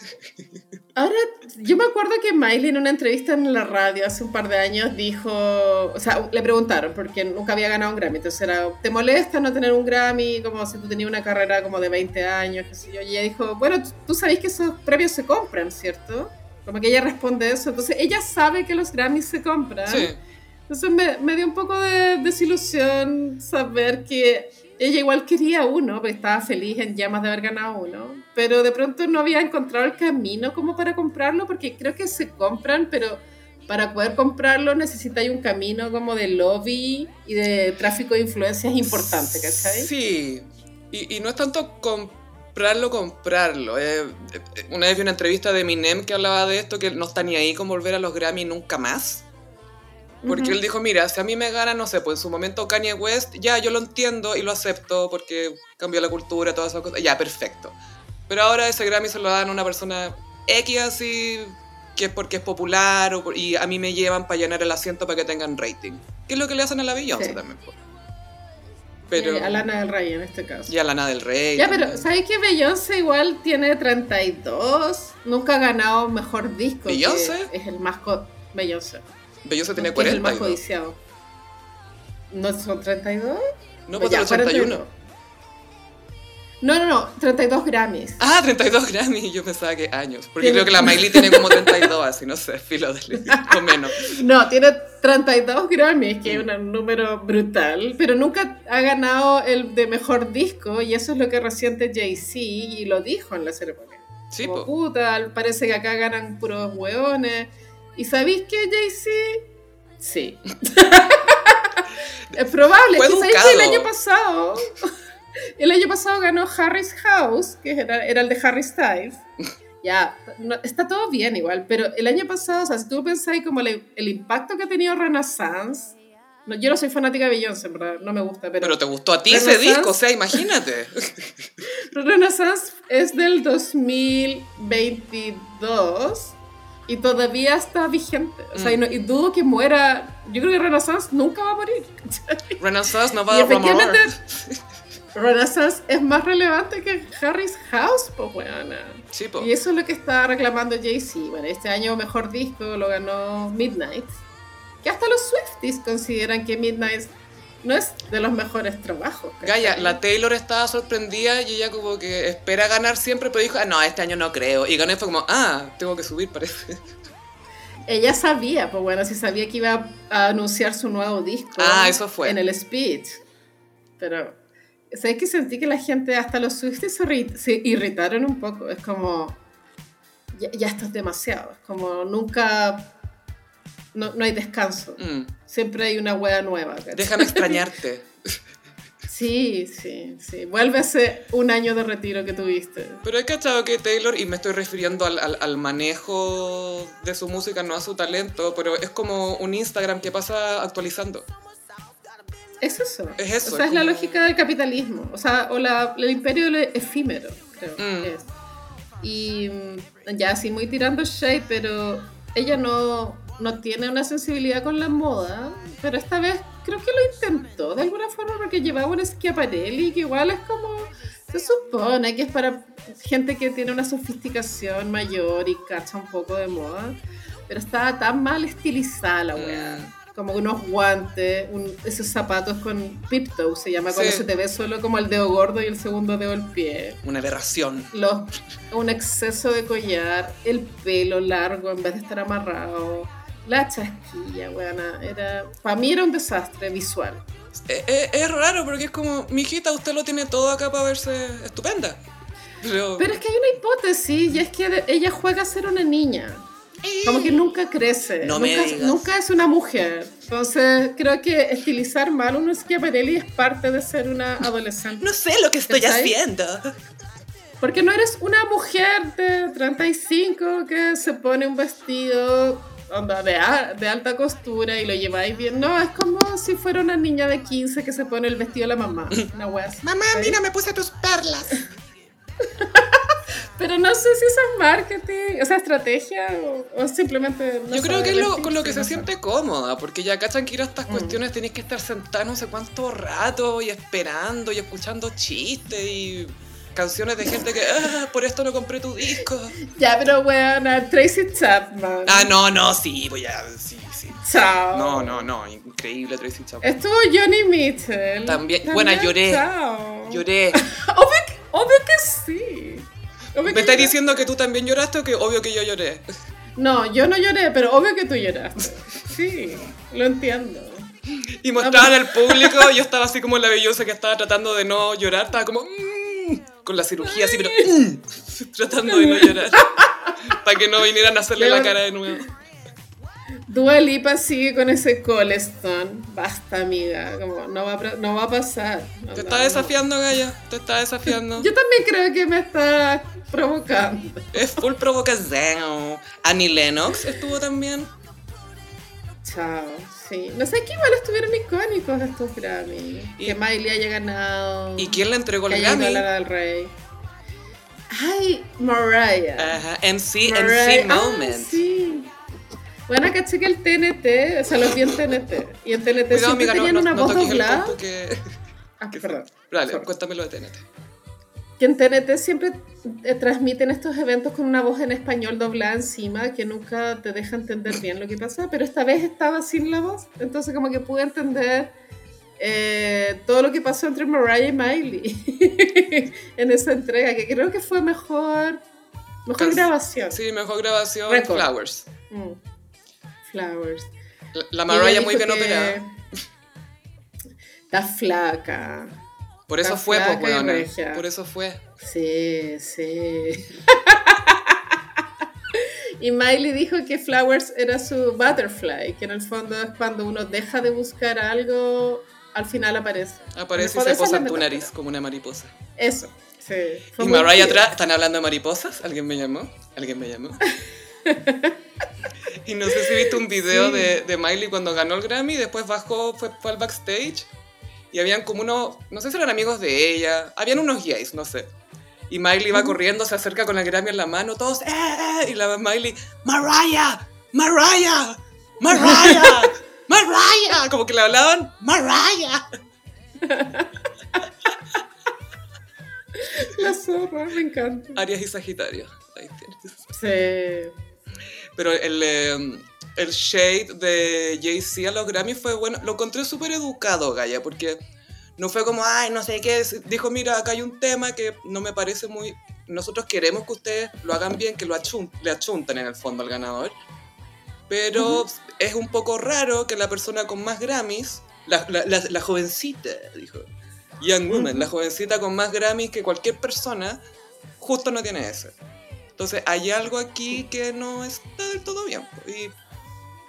Ahora, yo me acuerdo que Miley en una entrevista en la radio hace un par de años dijo, o sea, le preguntaron porque nunca había ganado un Grammy, entonces era, ¿te molesta no tener un Grammy? Como si tú tenías una carrera como de 20 años, qué sé yo. Y ella dijo, bueno, tú, sabés que esos premios se compran, ¿cierto? Como que ella responde eso, entonces ella sabe que los Grammys se compran. Sí. Entonces me, me dio un poco de desilusión saber que ella igual quería uno, porque estaba feliz en llamas de haber ganado uno, pero de pronto no había encontrado el camino como para comprarlo, porque creo que se compran, pero para poder comprarlo necesitáis un camino como de lobby y de tráfico de influencias importante, ¿cachai? Sí, y, y no es tanto comprarlo, comprarlo. eh, eh, una vez vi una entrevista de Eminem que hablaba de esto, que no está ni ahí con volver a los Grammy nunca más. Porque él dijo, mira, si a mí me gana, no sé, pues en su momento Kanye West, ya yo lo entiendo y lo acepto porque cambió la cultura, todas esas cosas, ya, perfecto. Pero ahora ese Grammy se lo dan a una persona X así, que es porque es popular o por- y a mí me llevan para llenar el asiento para que tengan rating. Que es lo que le hacen a la Beyoncé Sí. también. po. Pero, Eh, a Lana del Rey en este caso. y a Lana del Rey. Ya, pero. ¿sabes que Beyoncé igual tiene 32? Nunca ha ganado mejor disco. ¿Beyoncé? Es el más... Beyoncé. Beyoncé tiene que es el 40. más. ¿No son 32? No, pues Ya, el 81. 42. No, no, no, 32 Grammys. Ah, 32 Grammy, yo pensaba que años. Porque creo que la Miley tiene como 32, así, no sé, filo de o menos. No, tiene 32 Grammys, que es un número brutal, pero nunca ha ganado el de mejor disco, y eso es lo que reciente Jay-Z y lo dijo en la ceremonia. Sí, Como puta, parece que acá ganan puros hueones. ¿Y sabéis qué, Jay-Z? Sí. es probable. Fue que sabéis que el año pasado. El año pasado ganó Harry's House, que era, era el de Harry Styles. Ya, no- está todo bien igual, pero el año pasado, o sea, si tú pensáis como el, el impacto que ha tenido Renaissance, no, yo no soy fanática de Beyoncé, en verdad, no me gusta, pero, Pero te gustó a ti ese disco, o sea, imagínate. Renaissance es del 2022 y todavía está vigente. O sea, y, no- y dudo que muera. Yo creo que Renaissance nunca va a morir. Renaissance no va a efectivamente, Renaissance es más relevante que Harry's House, pues. Sí, po. Y eso es lo que está reclamando Jay-Z. Bueno, este año mejor disco lo ganó Midnight. Que hasta los Swifties consideran que Midnight no es de los mejores trabajos. Gaya, la Taylor estaba sorprendida y ella como que espera ganar siempre, pero dijo, ah, no, este año no creo. Y ganó y fue como, ah, tengo que subir, parece. Ella sabía, pues bueno, si sabía que iba a anunciar su nuevo disco. Ah, eso fue. En el speech. Pero, ¿sabes que sentí que la gente, hasta los Swifties, se irritaron un poco? Es como, ya, ya esto es demasiado. Es como, nunca, no, no hay descanso. Mm, Siempre hay una wea nueva. ¿cachai? Déjame extrañarte. Sí, sí, sí. Vuelve a ese un año de retiro que tuviste. Pero he cachado que Taylor, y me estoy refiriendo al, al- al manejo de su música, no a su talento, pero es como un Instagram que pasa actualizando. Es eso. Es eso, O sea, es la lógica del capitalismo. O sea, o la, el imperio del efímero, creo. Mm. que es. Y mm, ya así muy tirando shade, pero ella no, no tiene una sensibilidad con la moda. Pero esta vez creo que lo intentó de alguna forma porque llevaba un Schiaparelli que igual es como... Se supone que es para gente que tiene una sofisticación mayor y cacha un poco de moda. Pero estaba tan mal estilizada la weá. Mm. Como unos guantes, un- esos zapatos con pip toe, se llama cuando Sí. se te ve solo como el dedo gordo y el segundo dedo del pie. Una aberración. Los, un exceso de collar, el pelo largo en vez de estar amarrado, la chasquilla, weona. Era, para mí era un desastre visual. Es, es- es raro porque es como, mijita, usted lo tiene todo acá para verse estupenda. Pero, Pero es que hay una hipótesis y es que ella juega a ser una niña. Como que nunca crece. No nunca, es una mujer. Entonces, creo que estilizar mal a un Schiaparelli es parte de ser una adolescente. No sé lo que estoy haciendo. Porque no eres una mujer de 35 que se pone un vestido onda, de, a- de alta costura y lo lleváis bien. No, es como si fuera una niña de 15 que se pone el vestido de la mamá. Una wea así, Mamá, ¿cachai? mira, me puse tus perlas. Pero no sé si eso es marketing, o sea, estrategia o, o simplemente... no Yo creo que es lo, con lo que se siente cómoda, porque ya cachan que ir a estas Mm. cuestiones tenés que estar sentada no sé cuánto rato y esperando y escuchando chistes y canciones de gente que, ah, por esto no compré tu disco. Ya, pero weona, Tracy Chapman. Ah, no, no, sí, voy a, sí, sí. Chao. No, no, no, increíble Tracy Chapman. Estuvo Johnny Mitchell. También- buena, lloré. Chao. Lloré. Obvio que, obvio que sí. Obvio ¿Me que estás lloré. diciendo que tú también lloraste o que obvio que yo lloré? No, yo no lloré, pero obvio que tú lloraste. Sí, lo entiendo. Y mostraban al público, yo estaba así como la bellosa que estaba tratando de no llorar, estaba como mm, con la cirugía así, pero tratando de no llorar. Para que no vinieran a hacerle la cara de nuevo. Dua Lipa sigue con ese Coleston. Basta, amiga. Como, no, va a, no va a pasar. No, Te no, está no. desafiando, Gaya. Te está desafiando. Yo también creo que me está provocando. Es full provocación. Annie Lennox estuvo también. Chao. Sí. No sé, que igual estuvieron icónicos estos Grammy. Y- que Miley haya ganado. ¿Y quién le entregó el Grammy? Lana del Rey. Ay, Mariah. Ajá, MC, Mariah- MC Ah, Moment. sí. Bueno, caché que el TNT, o sea, los vi en TNT. Y en TNT Cuidado, siempre amiga, no, tenían no, una no voz el doblada. que... Ah, que- perdón. Dale, cuéntamelo de TNT. Que en TNT siempre eh, transmiten estos eventos con una voz en español doblada encima que nunca te deja entender bien lo que pasa, pero esta vez estaba sin la voz, entonces como que pude entender eh, todo lo que pasó entre Mariah y Miley en esa entrega, que creo que fue mejor, mejor grabación. Sí, mejor grabación, Record. Flowers. Mm. Flowers. La, la Mariah muy bien que operada. Está flaca. Por eso fue, pues, weona. Por eso fue. Sí, sí. y Miley dijo que Flowers era su butterfly, que en el fondo es cuando uno deja de buscar algo, al final aparece. Aparece y se posa en tu nariz como una mariposa. Eso, sí. Y Mariah atrás, ¿están hablando de mariposas? ¿Alguien me llamó? ¿Alguien me llamó? y no sé si viste un video Sí. de, de Miley cuando ganó el Grammy, después bajó, fue, fue al backstage y habían como unos, no sé si eran amigos de ella, habían unos gays, no sé. Y Miley va corriendo, se acerca con el Grammy en la mano, todos, ¡eh! eh", Y la Miley, ¡Mariah! ¡Mariah! ¡Mariah! ¡Mariah! Como que le hablaban, ¡Mariah! La zorra, me encanta. Aries y Sagitario. Ahí tienes. Sí. Pero el, eh, el shade de Jay-Z a los Grammy fue bueno. Lo encontré súper educado, Gaya, porque no fue como, ay, no sé qué. Dijo, mira, acá hay un tema que no me parece muy. Nosotros queremos que ustedes lo hagan bien, que lo achun- le achunten en el fondo al ganador. Pero es un poco raro que la persona con más Grammys, la, la, la- la jovencita, dijo, Young Woman, la jovencita con más Grammys que cualquier persona, justo no tiene ese. Entonces hay algo aquí que no está del todo bien. Y,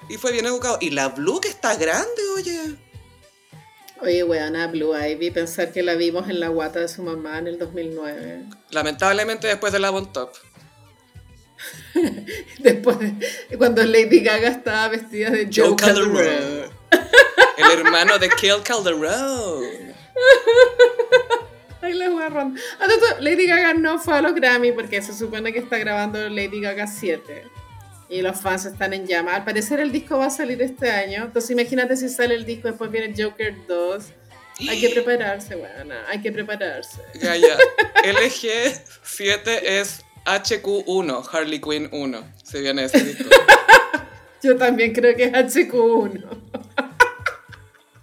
y fue bien educado. Y la Blue que está grande, oye. Oye, weona, Blue Ivy, pensar que la vimos en la guata de su mamá en el 2009. Lamentablemente después de la Bon Top. Después, cuando Lady Gaga estaba vestida de Joe. Calderone. El hermano de Kill Calderone. Ay, la. Ah, Lady Gaga no fue a los Grammy porque se supone que está grabando Lady Gaga 7. Y los fans están en llama. Al parecer el disco va a salir este año. Entonces imagínate si sale el disco, después viene Joker 2. Hay que prepararse, bueno, hay que prepararse. Gaya, LG7 es HQ1, Harley Quinn 1. Se viene ese disco. Yo también creo que es HQ1.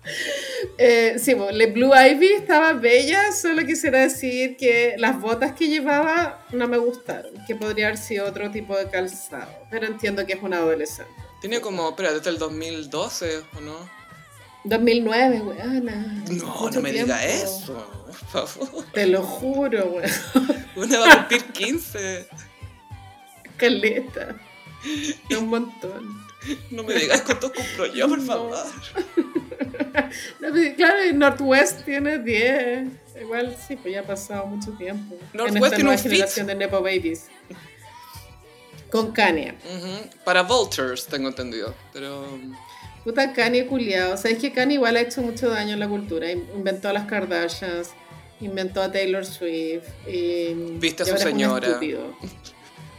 Eh, sí, bueno, Le Blue Ivy estaba bella, solo quisiera decir que las botas que llevaba no me gustaron, que podría haber sido otro tipo de calzado, pero entiendo que es una adolescente. Tiene como, espera, desde el 2012, ¿o no? 2009, weona. No, no me diga tiempo. eso. Por favor. Te lo juro, weón. Una va a cumplir 15. Caleta. Un montón. No me digas cuántos cumplo yo, por favor. No, pues, Claro, y Northwest tiene 10. Igual sí, pues ya ha pasado mucho tiempo. Northwest en esta tiene nueva un fit. generación de Nepo Babies. Con Kanye. Ujú. Para Vultures, tengo entendido. Pero. Puta Kanye culiao. O sea, es que Kanye igual ha hecho mucho daño en la cultura. In- Inventó a las Kardashians, inventó a Taylor Swift. Y, Viste a su señora.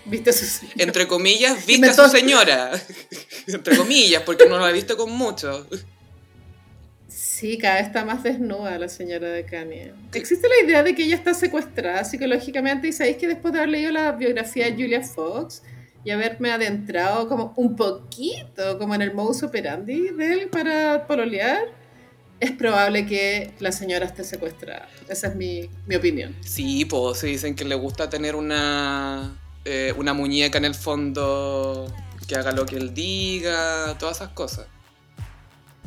Viste a su señora. Entre comillas, viste a Inventó- su señora. Entre comillas, porque no la viste con mucho. Sí, cada vez está más desnuda la señora de Kanye. Existe la idea de que ella está secuestrada psicológicamente y sabéis que después de haber leído la biografía de Julia Fox y haberme adentrado como un poquito como en el modus operandi de él para pololear, es probable que la señora esté secuestrada. Esa es mi, mi opinión. Sí, pues se dicen que le gusta tener una, eh, una muñeca en el fondo que haga lo que él diga, todas esas cosas.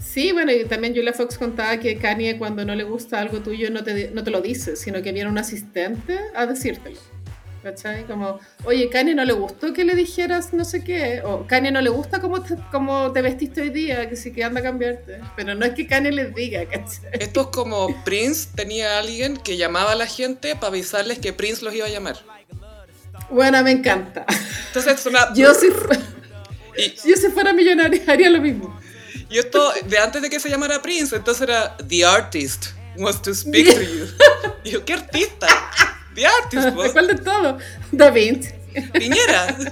Sí, bueno, y también Julia Fox contaba que Kanye cuando no le gusta algo tuyo no te, no te lo dice, sino que viene un asistente a decírtelo. ¿Cachai? Como, oye, Kanye no le gustó que le dijeras no sé qué, o Kanye no le gusta cómo te, cómo te vestiste hoy día, que sí que anda a cambiarte. Pero no es que Kanye les diga, ¿cachai? Esto es como Prince tenía a alguien que llamaba a la gente para avisarles que Prince los iba a llamar. Bueno, me encanta. Entonces es una... Yo si, yo si fuera millonaria haría lo mismo. Y esto de antes de que se llamara Prince, entonces era The Artist wants to speak to you. Y yo, ¿qué artista? The Artist. ¿De cuál de todo? Da Vinci. Piñera.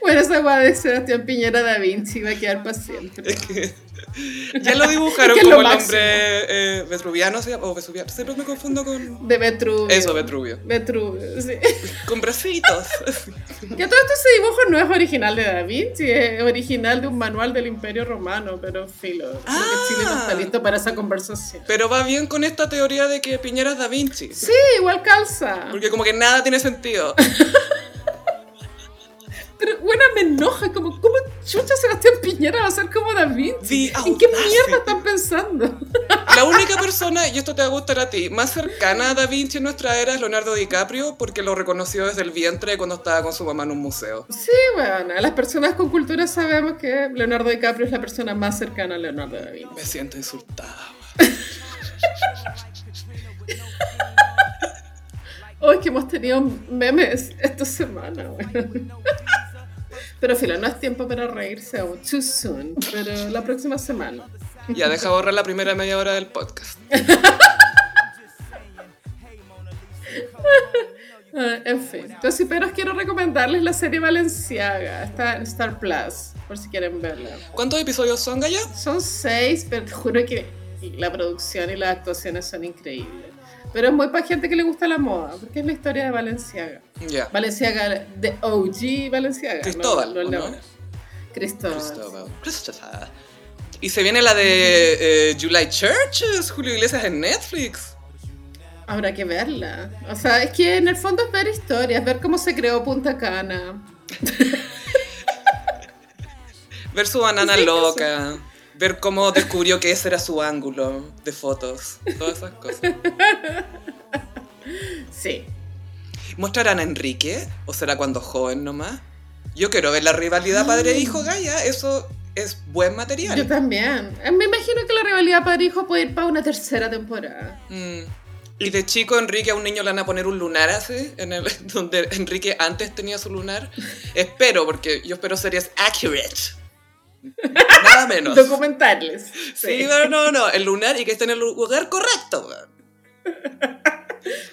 Bueno, esa guada de Sebastián Piñera Da Vinci va a quedar para siempre. Es que ya lo dibujaron como lo el hombre eh, vetruviano, o vesuviano, siempre me confundo con... De Vetruvio. Eso, Vetruvio. Vetruvio, sí. Con bracitos. Que todo esto ese dibujo no es original de Da Vinci, es original de un manual del Imperio Romano, pero filo. Ah. que Chile no está listo para esa conversación. Pero va bien con esta teoría de que Piñera es Da Vinci. Sí, igual calza. Porque como que nada tiene sentido. Pero bueno, me enoja, como, ¿cómo chucha Sebastián Piñera va a ser como Da Vinci? ¿En qué mierda están pensando? La única persona, y esto te va a gustar a ti, más cercana a Da Vinci en nuestra era es Leonardo DiCaprio, porque lo reconoció desde el vientre cuando estaba con su mamá en un museo. Sí, bueno, las personas con cultura sabemos que Leonardo DiCaprio es la persona más cercana a Leonardo da Vinci. Me siento insultada. Hoy que hemos tenido memes esta semana, weón. Pero filo, no es tiempo para reírse aún, too soon, pero la próxima semana. Ya deja borrar la primera media hora del podcast. Ah, en fin, entonces, pero quiero recomendarles la serie Valenciaga, está en Star Plus, por si quieren verla. ¿Cuántos episodios son, Gaya? Son seis, pero te juro que la producción y las actuaciones son increíbles. Pero es muy para gente que le gusta la moda, porque es la historia de Valenciaga. Ya. Valenciaga, de OG Valenciaga. Cristóbal. Cristóbal. Cristóbal. Christopher. Y se viene la de eh, July Churches, Julio Iglesias en Netflix. Habrá que verla. O sea, es que en el fondo es ver historias, ver cómo se creó Punta Cana. Ver su banana eso. Ver cómo descubrió que ese era su ángulo de fotos. Todas esas cosas. Sí. ¿Mostrarán a Enrique? ¿O será cuando joven nomás? Yo quiero ver la rivalidad padre-hijo, Gaya. Eso es buen Yo material. también. Eh, Me imagino que la rivalidad padre-hijo puede ir para una tercera temporada. Mm. Y de chico, Enrique a un niño le van a poner un lunar así, en el, donde Enrique antes tenía su lunar. Espero, porque yo espero series accurate. Nada menos. Documentales. Sí, pero no, no, el lunar y que esté en el lugar correcto. weón.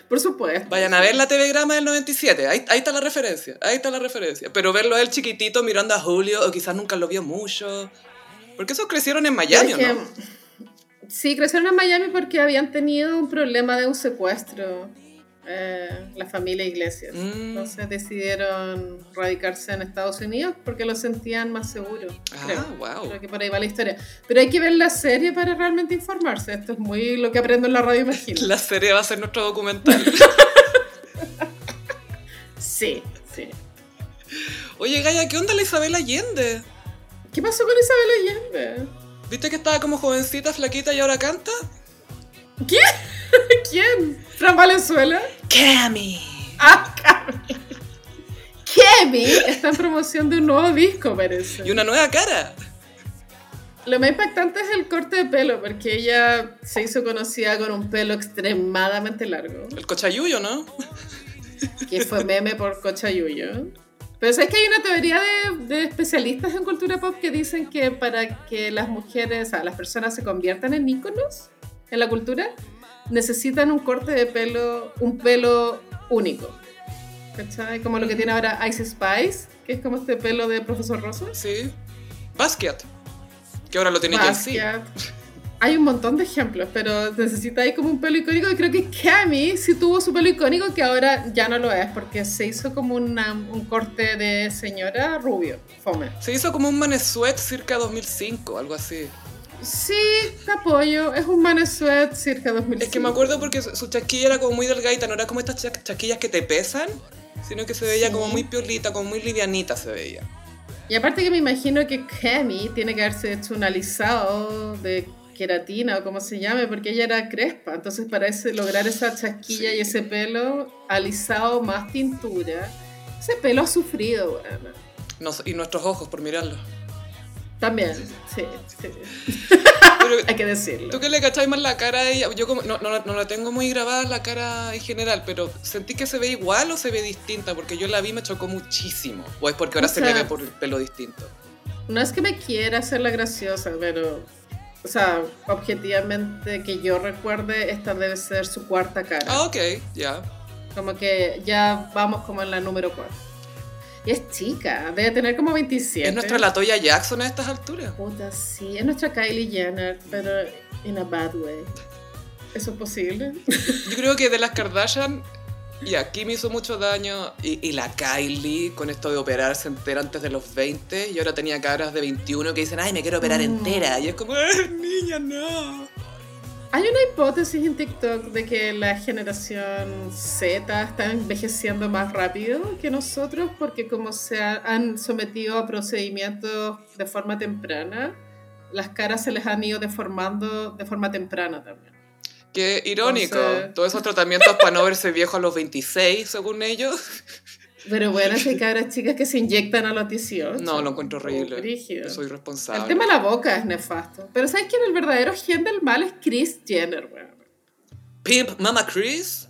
Por supuesto. Vayan a ver la TV Grama del 97, ahí, ahí está la referencia, ahí está la referencia. Pero verlo a él chiquitito mirando a Julio, o quizás nunca lo vio mucho. Porque esos crecieron en Miami, Es que- ¿no? Sí, crecieron en Miami porque habían tenido un problema de un secuestro. Eh, la familia Iglesias. Mm. Entonces decidieron radicarse en Estados Unidos porque lo sentían más seguro. Ah, creo. wow. Creo que por ahí va la historia. Pero hay que ver la serie para realmente informarse. Esto es muy lo que aprendo en la radio, imagino. La serie va a ser nuestro documental. Sí, sí. Oye, Gaya, ¿qué onda la Isabel Allende? ¿Qué pasó con Isabel Allende? ¿Viste que estaba como jovencita, flaquita y ahora canta? ¿Quién? ¿Quién? ¿Fran Valenzuela? Cami. Ah, Cami. Kemi está en promoción de un nuevo disco, parece. Y una nueva cara. Lo más impactante es el corte de pelo, porque ella se hizo conocida con un pelo extremadamente largo, El cochayuyo, ¿no? que fue meme por Cochayuyo. Pero sabes que hay una teoría de, de especialistas en cultura pop que dicen que para que las mujeres, o sea, las personas se conviertan en íconos en la cultura, necesitan un corte de pelo, un pelo único. ¿Cachai? Como lo que tiene ahora Ice Spice, que es como este pelo de Profesor Rosa. Sí. Basquiat. Que ahora lo tiene. Basquiat. Hay un montón de ejemplos, pero necesita ahí como un pelo icónico. Y creo que Cami sí tuvo su pelo icónico, que ahora ya no lo es, porque se hizo como una- un corte de señora rubio, fome. Se hizo como un manesuet circa 2005, algo así. Sí, te apoyo. Es un manesuet circa 2005. Es que me acuerdo porque su chasquilla era como muy delgadita, no era como estas cha- chasquillas que te pesan, sino que se veía Sí. como muy piolita, como muy livianita se veía. Y aparte que me imagino que Cami tiene que haberse hecho un alisado de queratina o como se llame, porque ella era crespa. Entonces para ese, lograr esa chasquilla Sí. y ese pelo alisado más tintura, ese pelo ha sufrido, bueno. Nos- y nuestros ojos por mirarlo. También, sí, sí. Pero, Hay que decirlo. ¿Tú que le cacháis más la cara a ella? Yo como, no, no, la- no la tengo muy grabada la cara en general, pero ¿sentí que se ve igual o se ve distinta? Porque yo la vi y me chocó muchísimo. ¿O es porque ahora O se le ve por el pelo distinto? No es que me quiera hacerla graciosa, pero, o sea, objetivamente que yo recuerde, esta debe ser su cuarta cara. Ah, ok, ya. Como que ya vamos como en la número 4. Y es chica, debe tener como 27. Es nuestra Latoya Jackson a estas alturas. Puta, sí, es nuestra Kylie Jenner, pero in a bad way. ¿Eso es posible? Yo creo que de las Kardashian, y aquí me hizo mucho daño. Y, y la Kylie, con esto de operarse entera antes de los 20, y ahora tenía caras de 21 que dicen, ay, me quiero operar Mm. entera. Y es como, "Ay, niña, no. Hay una hipótesis en TikTok de que la generación Z está envejeciendo más rápido que nosotros porque como se ha- han sometido a procedimientos de forma temprana, las caras se les han ido deformando de forma temprana también. Qué irónico. Entonces- Todos esos tratamientos para no verse viejo a los 26, según ellos. Pero bueno, que hay cabras chicas que se inyectan a los 18. No, lo encuentro horrible. Soy El responsable. tema de la boca es nefasto. Pero ¿sabes quién el verdadero gen del mal es Chris Jenner, weón? Pimp Mama Chris.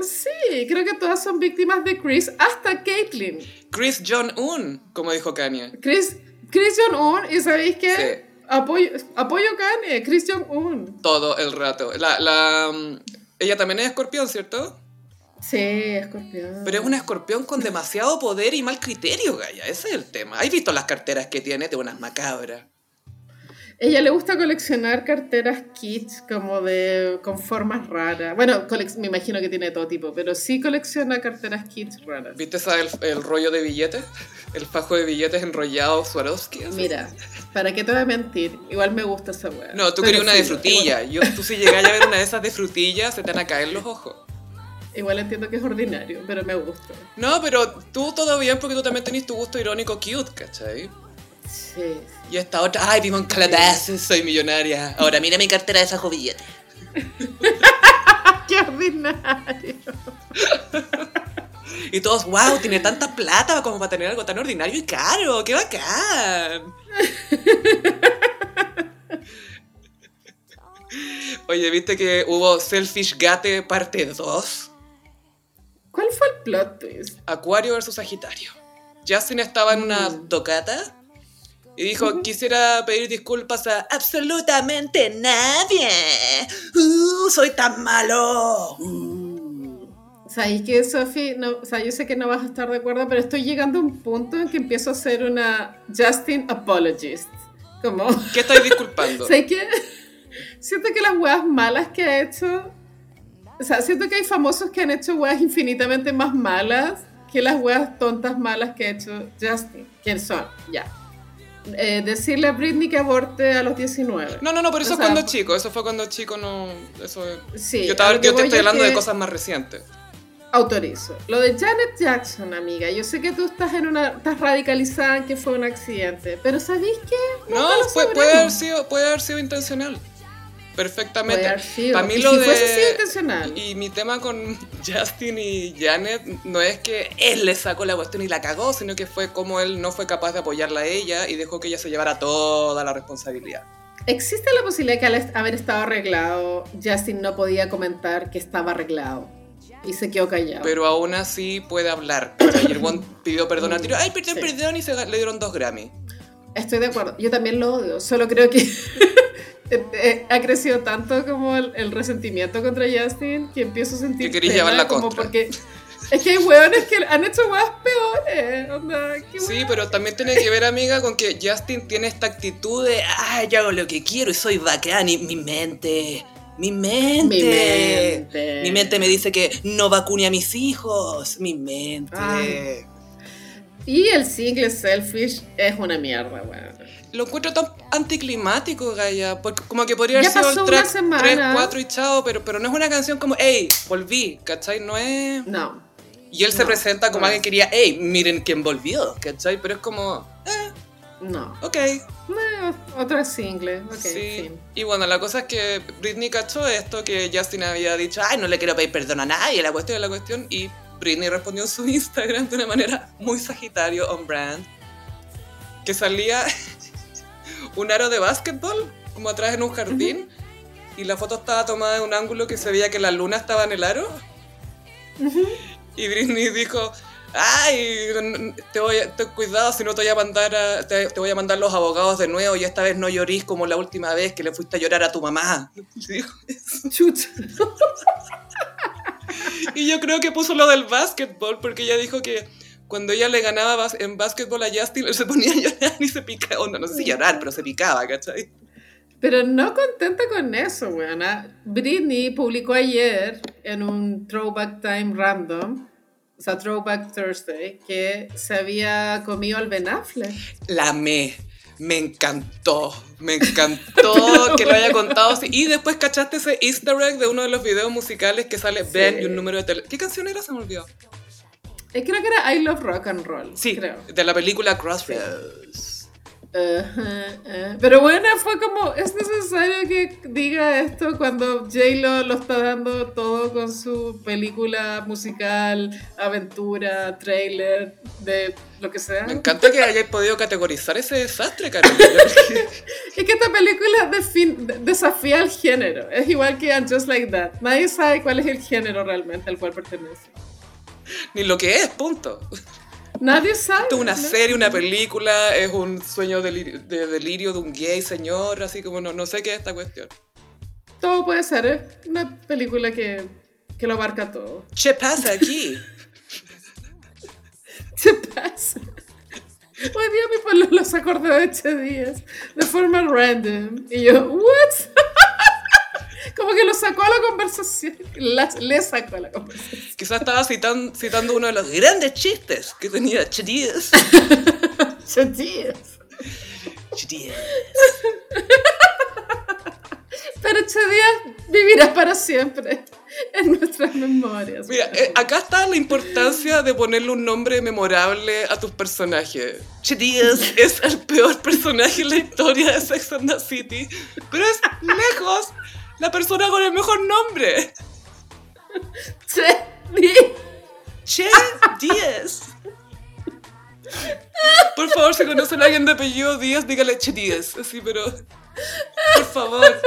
Sí, creo que todas son víctimas de Chris, hasta Caitlyn. Chris Jong-un, como dijo Kanye. Chris, Chris Jong-un, y ¿sabéis qué? Sí. Apoyo, apoyo Kanye, Chris Jong-un. Todo el rato. La, la, mm, ella también es escorpión, ¿cierto? Sí, escorpión. Pero es una escorpión con demasiado poder y mal criterio, Gaya. Ese es el tema. ¿Has visto las carteras que tiene? De unas macabras. Ella le gusta coleccionar carteras kits como de con formas raras. Bueno, me imagino que tiene todo tipo, pero sí colecciona carteras kits raras. ¿Viste esa, el, el rollo de billetes? El fajo de billetes enrollado Swarovski. Mira, ¿para qué te voy a mentir? Igual me gusta esa weá. No, tú Pero querías una de frutilla. Yo, tú si llegas a ver una de esas de frutilla, se te van a caer los ojos. Igual, entiendo que es ordinario, pero me gusta. No, pero tú todo bien porque tú también tenés tu gusto irónico cute, ¿cachai? Sí. Y esta otra, ay, vivo en Calabasas, soy millonaria. Ahora mira mi cartera de fajo billetes. ¡Qué ordinario! Y todos, wow, tiene tanta plata como para tener algo tan ordinario y caro. ¡Qué bacán! Oye, ¿viste que hubo Selfish Gate parte 2? ¿Cuál fue el plot twist? Acuario versus Sagitario. Justin estaba en una Mm. tocata y dijo, quisiera pedir disculpas a absolutamente nadie. Uh, soy tan malo. Uh. ¿Sabéis que, Sophie? No, o sea, yo sé que no vas a estar de acuerdo, pero estoy llegando a un punto en que empiezo a ser una Justin apologist. Como, ¿Qué estáis disculpando? ¿sabéis qué? Siento que las weas malas que ha hecho... O sea, siento que hay famosos que han hecho weas infinitamente más malas que las weas tontas malas que ha hecho Justin. ¿Quién son? Ya. Eh, decirle a Britney que aborte a los 19. No, no, no, pero eso O es sea, cuando chico. Eso fue cuando chico no... Eso es- Sí, yo que yo te estoy es hablando de cosas más recientes. Autorizo. Lo de Janet Jackson, amiga. Yo sé que tú estás en una. estás radicalizada en que fue un accidente. Pero ¿sabéis qué? No, lo puede, puede haber sido, puede haber sido intencional. Perfectamente. Para mí lo si de... fuese intencional. Y mi tema con Justin y Janet no es que él le sacó la cuestión y la cagó, sino que fue como él no fue capaz de apoyarla a ella y dejó que ella se llevara toda la responsabilidad. ¿Existe la posibilidad que al haber estado arreglado, Justin no podía comentar que estaba arreglado? Y se quedó callado. Pero aún así puede hablar. El one pidió perdón al tiro. Ay, perdón, Sí. perdón. Y se le dieron dos Grammy. Estoy de acuerdo. Yo también lo odio. Solo creo que eh, ha crecido tanto como el, el resentimiento contra Justin que empiezo a sentir. Que pena llevar la como contra. Porque es que hay hueones que han hecho huevas peores. Onda, qué Sí, pero también tiene que ver, amiga, con que Justin tiene esta actitud de, ah, yo hago lo que quiero y soy bacán y mi mente, mi mente, Mi mente. mi mente me dice que no vacune a mis hijos, mi mente. Ay. Y el single Selfish es una mierda, weón. Lo encuentro tan anticlimático, Gaya, porque como que podría Ya haber sido pasó el track semana. 3, 4 y chao, pero, pero no es una canción como, hey, volví, ¿cachai? No es... No. Y él se No, presenta como no alguien que quería, hey, miren quién volvió, ¿cachai? Pero es como, No. ok, No, otra single. Ok, sí. fin. Y bueno, la cosa es que Britney cachó esto que Justin había dicho, ay, no le quiero pedir perdón a nadie, la cuestión es la cuestión. Y Britney respondió en su Instagram de una manera muy sagitario, on brand, que salía un aro de básquetbol, como atrás en un jardín, y la foto estaba tomada en un ángulo que se veía que la luna estaba en el aro. Y Britney dijo, ay, te voy a, ten cuidado si no te voy a mandar a- te, te voy a mandar los abogados de nuevo y esta vez no llorís como la última vez que le fuiste a llorar a tu mamá. Chucha. Y yo creo que puso lo del básquetbol porque ella dijo que cuando ella le ganaba en básquetbol a Justin, él se ponía a llorar y se picaba. No, no sé si llorar, pero se picaba, ¿cachai? Pero no contenta con eso, weona. Britney publicó ayer en un Throwback Time Random, o sea, Throwback Thursday, que se había comido al Ben Affleck. La amé. Me encantó, me encantó que lo haya contado así. Y después cachaste ese easter egg de uno de los videos musicales que sale Ben y un número de teléfono. ¿Qué canción era? Se me olvidó. Eh, creo que era I Love Rock and Roll. Sí, creo. de la película Crossroads. Ajá. Pero bueno, fue como, es necesario que diga esto cuando J-Lo lo está dando todo con su película musical, aventura, trailer, de lo que sea. Me encanta que hayáis podido categorizar ese desastre, Carolina. Es que esta película desafía el género. Es igual que And Just Like That. Nadie sabe cuál es el género realmente al cual pertenece. Ni lo que es, punto. Nadie sabe. Esto es una ¿no? serie, una película, es un sueño delirio- de delirio de un gay señor, así como no, no sé qué es esta cuestión. Todo puede ser. Es una película que, que lo abarca todo. ¿Qué pasa aquí? ¿Qué pasa? Hoy día mi pololo se acordó de Che Díaz de forma random. Y yo, ¿what? Como que lo sacó a la conversación. La- le sacó a la conversación. Quizás estaba citan- citando uno de los grandes chistes que tenía Chedías. Che Díaz. Chedías. Pero Che Díaz vivirá para siempre en nuestras memorias. Mira, eh, acá está la importancia de ponerle un nombre memorable a tus personajes. Chedías es el peor personaje en la historia de Sex and the City, pero es lejos la persona con el mejor nombre. Che Díaz. Por favor, si conocen a alguien de apellido Díaz, dígale Che Díaz. Así, pero. Por favor.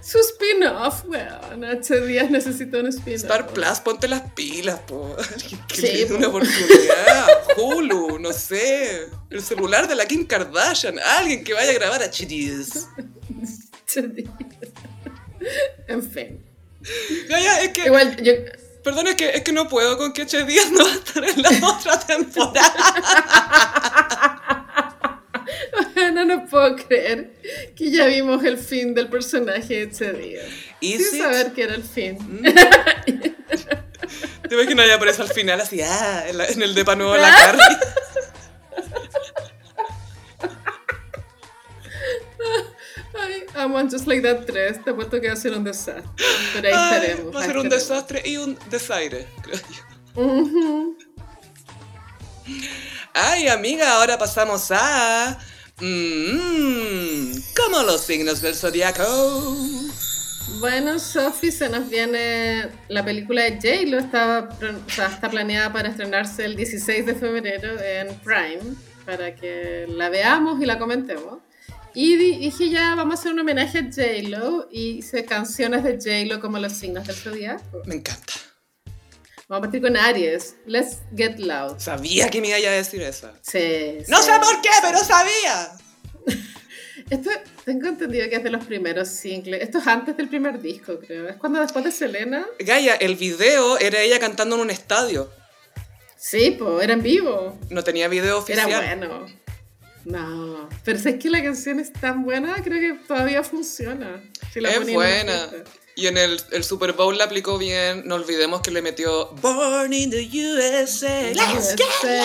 Su spin-off, weón. Che Díaz necesita un spin-off. Star Plus, ponte las pilas, po. Que Sí, le dé po. una oportunidad. Hulu, no sé. El celular de la Kim Kardashian. Alguien que vaya a grabar a Che Díaz. En fin. Gaya, es que. Igual, yo, Perdón, es que, es que no puedo con que Che Díaz no va a estar en la otra temporada. no nos puedo creer que ya vimos el fin del personaje de Che Díaz. Is Sin it? saber que era el fin. Te imaginas ya aparece al final así, ah, en, la- en el depa nuevo la Carly. And Just Like That 3. Te apuesto que va a ser un desastre. Pero ahí Ay, estaremos. va a ser un estaremos. desastre y un desaire, creo yo. Ay, amiga, ahora pasamos a... Mmm, ¿Cómo los signos del zodiaco. Bueno, Sophie, se nos viene la película de J-Lo, está, o sea, está planeada para estrenarse el 16 de febrero en Prime, para que la veamos y la comentemos. Y di- dije ya, vamos a hacer un homenaje a J-Lo y hice canciones de J-Lo como los signos del zodiaco. Me encanta. Vamos a partir con Aries, Let's Get Loud. Sabía que me iba a decir eso. Sí, No sí. sé por qué, pero sabía. Esto tengo entendido que es de los primeros singles. Esto es antes del primer disco, creo. Es cuando después de Selena. Gaia, el video era ella cantando en un estadio. Sí, pues era en vivo. No tenía video Era oficial. bueno. No, pero si es que la canción es tan buena, creo que todavía funciona. Si la Es en buena. Y en el, el Super Bowl la aplicó bien. No olvidemos que le metió Born in the USA. Let's get USA.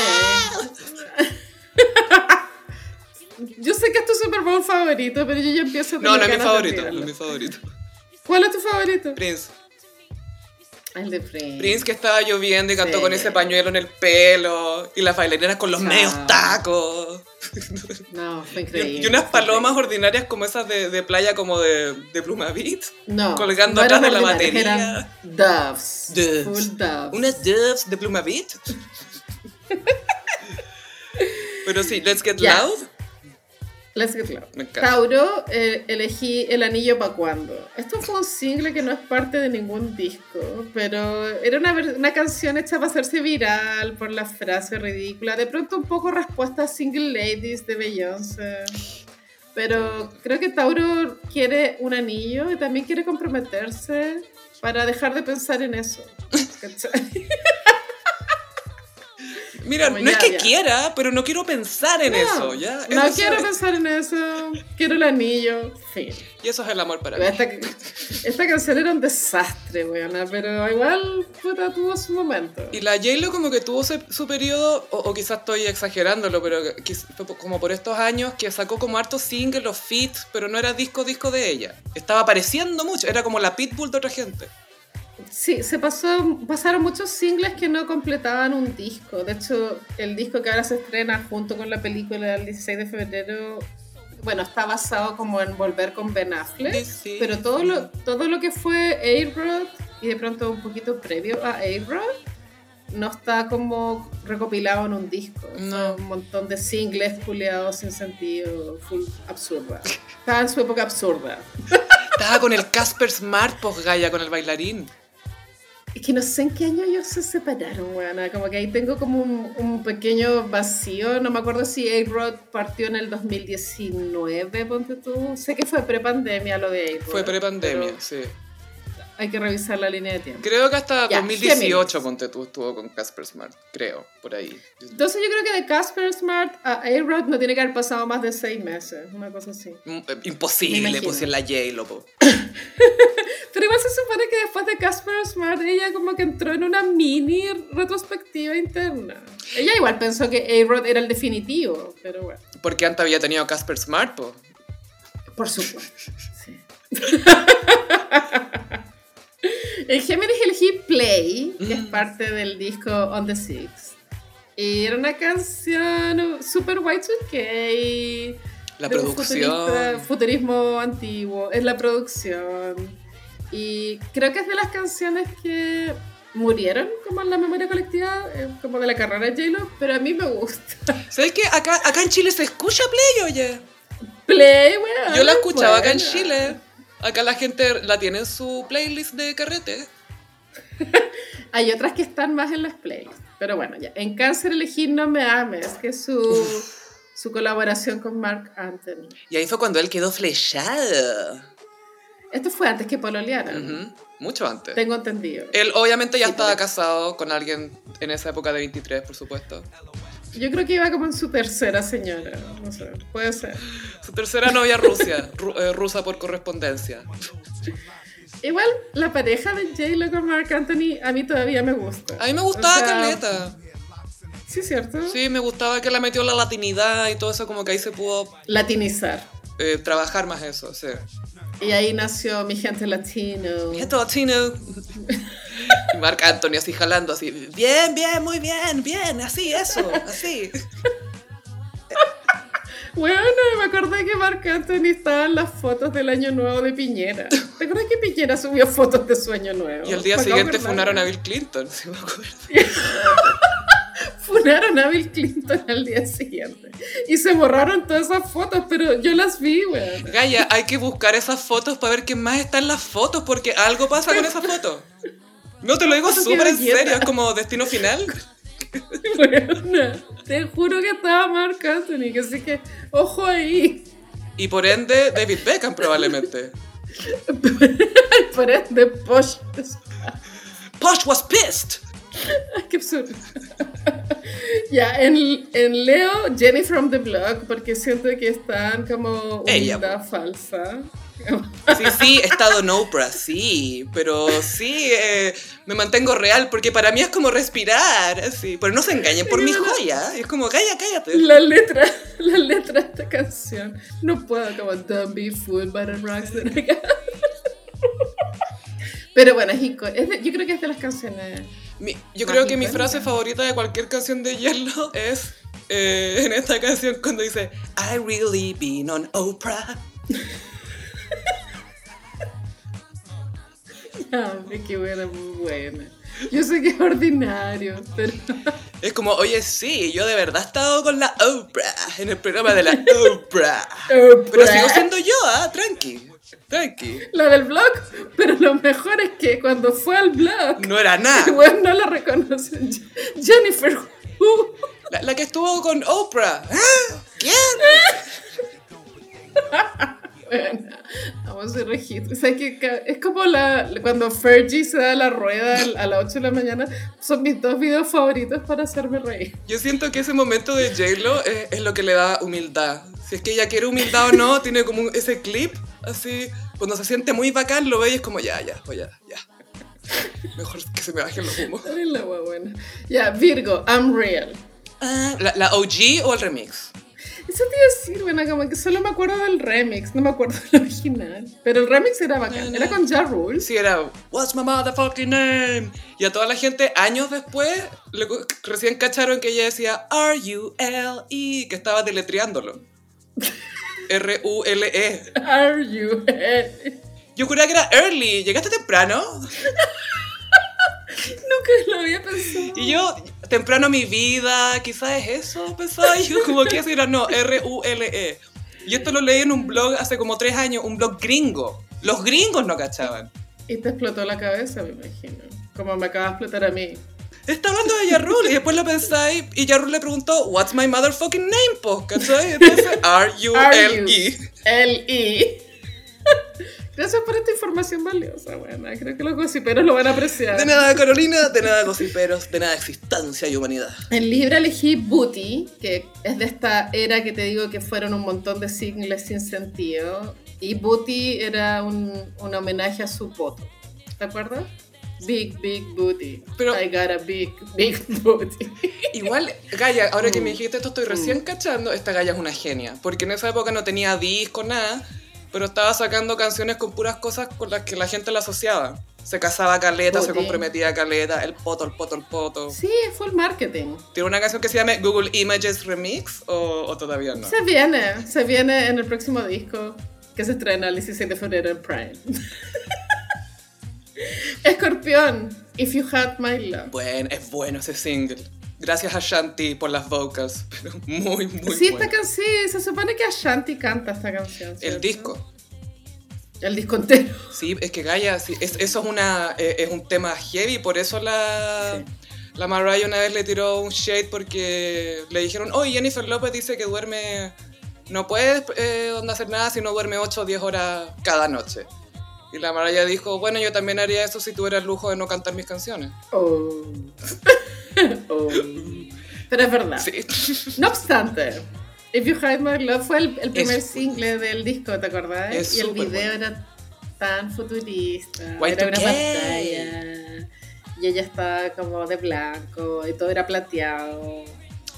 Yo sé que es tu Super Bowl favorito, pero yo ya empiezo a No, no es mi favorito. No es mi favorito. ¿Cuál es tu favorito? Prince. El de Prince. Prince que estaba lloviendo y cantó Sí. con ese pañuelo en el pelo. Y las bailarinas con los Chao. medios tacos. No, fue increíble. y unas palomas increíble. ordinarias como esas de, de playa como de, de Plumavit. no, colgando no atrás de la batería. Eran doves. Doves. Full doves. Unas doves de Plumavit. Pero sí, Let's Get. Loud. Let's get loud. Me encanta. Tauro, eh, elegí El Anillo pa' cuando. Esto fue un single que no es parte de ningún disco, pero era una, una canción hecha para hacerse viral por la frase ridícula. De pronto un poco respuesta a Single Ladies de Beyoncé. Pero creo que Tauro quiere un anillo y también quiere comprometerse para dejar de pensar en eso. ¿cachai? Mira, Como no es ya, que ya. quiera, pero no quiero pensar en eso, ¿ya? No quiero es- pensar en eso. Quiero el anillo. Fin. Y eso es el amor para mí. Esta, esta canción era un desastre, weona, pero igual puta, tuvo su momento. Y la J-Lo como que tuvo ese- su periodo, o, o quizás estoy exagerándolo, pero como por estos años que sacó como hartos singles, los feats, pero no era disco disco de ella. Estaba apareciendo mucho, era como la pitbull de otra gente. Sí, se pasó, pasaron muchos singles que no completaban un disco. De hecho, el disco que ahora se estrena junto con la película el 16 de febrero, bueno, está basado como en volver con Ben Affleck, This is- pero todo lo, todo lo que fue A-Rod y de pronto un poquito previo a A-Rod no está como recopilado en un disco. No. Un montón de singles puleados sin sentido, full absurda. Estaba en su época absurda. Estaba con el Casper Smart, pues Gaia, con el bailarín. Es que no sé en qué año ellos se separaron, weona. Como que ahí tengo como un, un pequeño vacío. No me acuerdo si A-Rod partió en el 2019, ponte tú. Sé que fue prepandemia lo de A-Rod. Fue prepandemia, sí. Hay que revisar la línea de tiempo. Creo que hasta Ya, 2018, Géminis. ponte tú, estuvo con Casper Smart. Creo, por ahí. Entonces yo creo que de Casper Smart a A-Rod no tiene que haber pasado más de seis meses, una cosa así. Mm, eh, Imposible, pues en la J-Lo, po. Pero igual se supone que después de Casper Smart ella como que entró en una mini retrospectiva interna. Ella igual pensó que A-Rod era el definitivo, pero bueno. Porque antes había tenido Casper Smart, po. Por supuesto. Sí. en Géminis elegí Play, que es Mm. parte del disco On the Six. Y era una canción super Y2K. La de un producción. futurismo antiguo. Es la producción. Y creo que es de las canciones que murieron como en la memoria colectiva, eh, como de la carrera de J-Lo, pero a mí me gusta. ¿Sabes qué? Acá, acá en Chile se escucha Play, oye. Play, weón. Yo la escuchaba acá en buena. Chile. Acá la gente la tiene en su playlist de carrete. Hay otras que están más en las playlists. Pero bueno, ya. En Cáncer elegí No Me Ames, que es su, su colaboración con Mark Anthony. Y ahí fue cuando él quedó flechado. Esto fue antes que pololearan. Ujú, Mucho antes. Tengo entendido. Él obviamente ya Sí, estaba pero- casado con alguien en esa época de 23, por supuesto. Yo creo que iba como en su tercera señora. No sé, puede ser. Su tercera novia Rusia, ru- eh, rusa por correspondencia. Igual la pareja de J-Lo con Mark Anthony a mí todavía me gusta. A mí me gustaba O sea, Caleta. Sí, ¿cierto? Sí, me gustaba que la metió la latinidad y todo eso, como que ahí se pudo Latinizar. eh, trabajar más eso, sí. Y ahí nació mi gente latino. Gente latino. Marc Anthony así jalando, así, bien, bien, muy bien, bien, así, eso, así. Bueno, me acordé que Marc Anthony estaba en las fotos del año nuevo de Piñera. ¿Te acuerdas que Piñera subió fotos de su año nuevo? Y al día siguiente funaron a Bill Clinton, si me acuerdo. Funaron a Bill Clinton al día siguiente. Y se borraron todas esas fotos, pero yo las vi, weón. Gaya, hay que buscar esas fotos para ver qué más está en las fotos, porque algo pasa con esas fotos. No, te lo digo súper en serio, es como destino final. Weona, te juro que estaba Marc Anthony, que así que, ojo ahí. Y por ende, David Beckham probablemente. Por ende, Posh. Posh was pissed. Ay, qué absurdo. ya, en, en Leo, Jenny from the Block, porque siento que están como Ella, humildad falsa. Sí, sí, he estado en Oprah, sí, pero sí, eh, me mantengo real, porque para mí es como respirar, así. Pero no se engañen por mi joya, es como, calla, cállate. La letra, la letra de esta canción. No puedo como Don't be fooled by the rocks. Pero bueno, es yo creo que es de las canciones. Mi- yo creo que mi frase favorita de cualquier canción de Yellow es eh, en esta canción cuando dice I really been on Oprah. Ah, es que buena, muy buena. Yo sé que es ordinario, pero. Es como, oye, sí, yo de verdad he estado con la Oprah, en el programa de la Oprah. Pero sigo siendo yo, ah, tranqui, tranqui. La del blog, pero lo mejor es que cuando fue al blog, No era nada. igual no la reconoce. Jennifer Who. La, la que estuvo con Oprah. ¿Ah? ¿Quién? Vamos a hacer registro. O sea, que es como la, cuando Fergie se da la rueda a las 8 de la mañana. Son mis dos videos favoritos para hacerme reír. Yo siento que ese momento de J-Lo es, es lo que le da humildad. Si es que ella quiere humildad o no, tiene como ese clip, así, cuando se siente muy bacán, lo ve y es como, ya, ya, pues ya, ya. Mejor que se me bajen los humos. La buena. Ya, Virgo, I'm real. Ah, ¿la, ¿La OG o el remix? Eso te iba a decir, bueno, como que solo me acuerdo del remix, no me acuerdo del original. Pero el remix era bacán, era con Ja Rule. Sí, era What's my motherfucking name? Y a toda la gente, años después, le recién cacharon que ella decía R-U-L-E, que estaba deletreándolo. R-U-L-E. Are you? Yo juraba que era early. ¿Llegaste temprano? Nunca lo había pensado. Y yo, temprano mi vida, quizás es eso, pensaba yo, como que era, no, R-U-L-E. Y esto lo leí en un blog hace como tres años, un blog gringo. Los gringos no cachaban. Y te explotó la cabeza, me imagino. Como me acaba de explotar a mí. Está hablando de Yarrul y después lo pensáis y Yarrul le preguntó, What's my motherfucking name, po? ¿Cachai? Entonces, R-U-L-E. I. Gracias por esta información valiosa, bueno, creo que los gossiperos lo van a apreciar. De nada, Carolina, de nada, gossiperos, de nada, existencia y humanidad. En Libra elegí Booty, que es de esta era que te digo que fueron un montón de singles sin sentido. Y Booty era un, un homenaje a su poto. ¿Te acuerdas? Big, big booty. Pero- I got a big, big booty. Igual, Gaia, ahora que me Mm. dijiste esto, estoy recién cachando, esta Gaia es una genia. Porque en esa época no tenía disco, nada, pero estaba sacando canciones con puras cosas con las que la gente la asociaba. Se casaba a caleta, se Booty. comprometía a caleta, el poto, el poto, el poto. Sí, fue el marketing. ¿Tiene una canción que se llame Google Images Remix o, o todavía no? Se viene, se viene en el próximo disco que se estrena el 16 de febrero en Prime. Escorpión, If You Had My Love. Bueno, es bueno ese single. Gracias a Shanti por las vocals, pero muy, muy sí, bueno. esta canción, se supone que Ashanti canta esta canción. El disco. El disco entero. Sí, es que Gaia, sí, es- eso es, una, eh, es un tema heavy, por eso la, la Mariah una vez le tiró un shade porque le dijeron, oye, Jennifer López dice que duerme, no puede eh, onda hacer nada si no duerme 8 o 10 horas cada noche. Y la Mariah dijo, bueno, yo también haría eso si tuviera el lujo de no cantar mis canciones. Oh. Oh. Pero es verdad. Sí. No obstante, If You Had My Love fue el, el primer Es- single del disco, ¿te acordás? Es y el video bueno. era tan futurista. Y2K. Era una pantalla. Y ella estaba como de blanco y todo era plateado.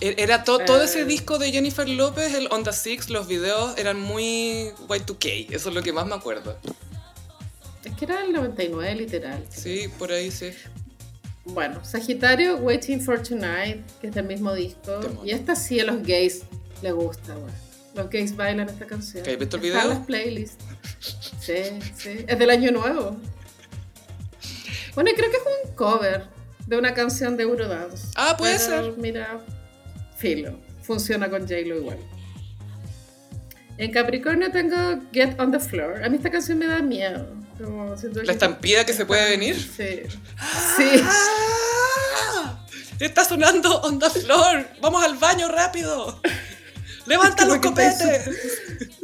E- Era to- todo ese disco de Jennifer López, el On The Six, los videos eran muy Y2K, eso es lo que más me acuerdo. Es que era el 99 literal. Sí, por ahí sí. Bueno, Sagitario, Waiting for Tonight, que es del mismo disco. Y esta sí a los gays les gusta, güey. Los gays bailan esta canción. ¿Que has visto el Está en video? las playlists. Sí, sí. Es del año nuevo. Bueno, y creo que es un cover de una canción de Eurodance. Ah, puede Pero, ser. Mira, filo. Funciona con J-Lo igual. En Capricornio tengo Get on the Floor. A mí esta canción me da miedo. Como siento ¿La estampida que se puede venir? Sí. Sí. ¡Ah! Está sonando on the floor. Vamos al baño rápido. Levanta los que copetes.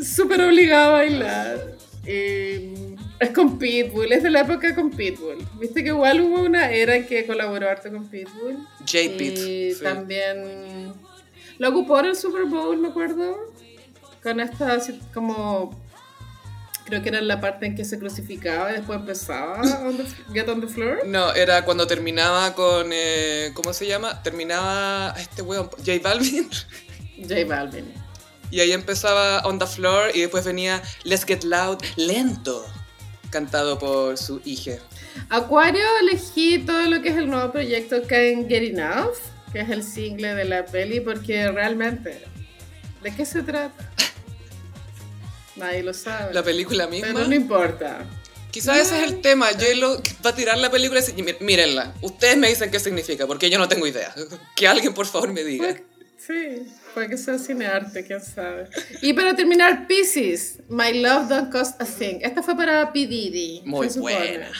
súper obligado a bailar. Y es con Pitbull, es de la época con Pitbull. Viste que igual hubo una era en que colaboró harto con Pitbull. J-Pit. Y sí. también lo ocupó en el Super Bowl, me acuerdo. Con esta como. Creo que era la parte en que se crucificaba y después empezaba on the- Get on the Floor. No, era cuando terminaba con. eh, ¿Cómo se llama? Terminaba este weón, J Balvin. J Balvin. Y ahí empezaba On the Floor y después venía Let's Get Loud, lento, cantado por su hija. Acuario elegí todo lo que es el nuevo proyecto Can't Get Enough, que es el single de la peli, porque realmente, ¿de qué se trata? Nadie lo sabe. La película misma. Pero no importa. Quizás ese es el tema. J-Lo va a tirar la película y "Mí- mírenla. Ustedes me dicen qué significa, porque yo no tengo idea. Que alguien por favor me diga. Sí, puede que sea cinearte, quién sabe. Y para terminar, Pisces, My Love Don't Cost a Thing. Esta fue para P. Diddy. Muy buena.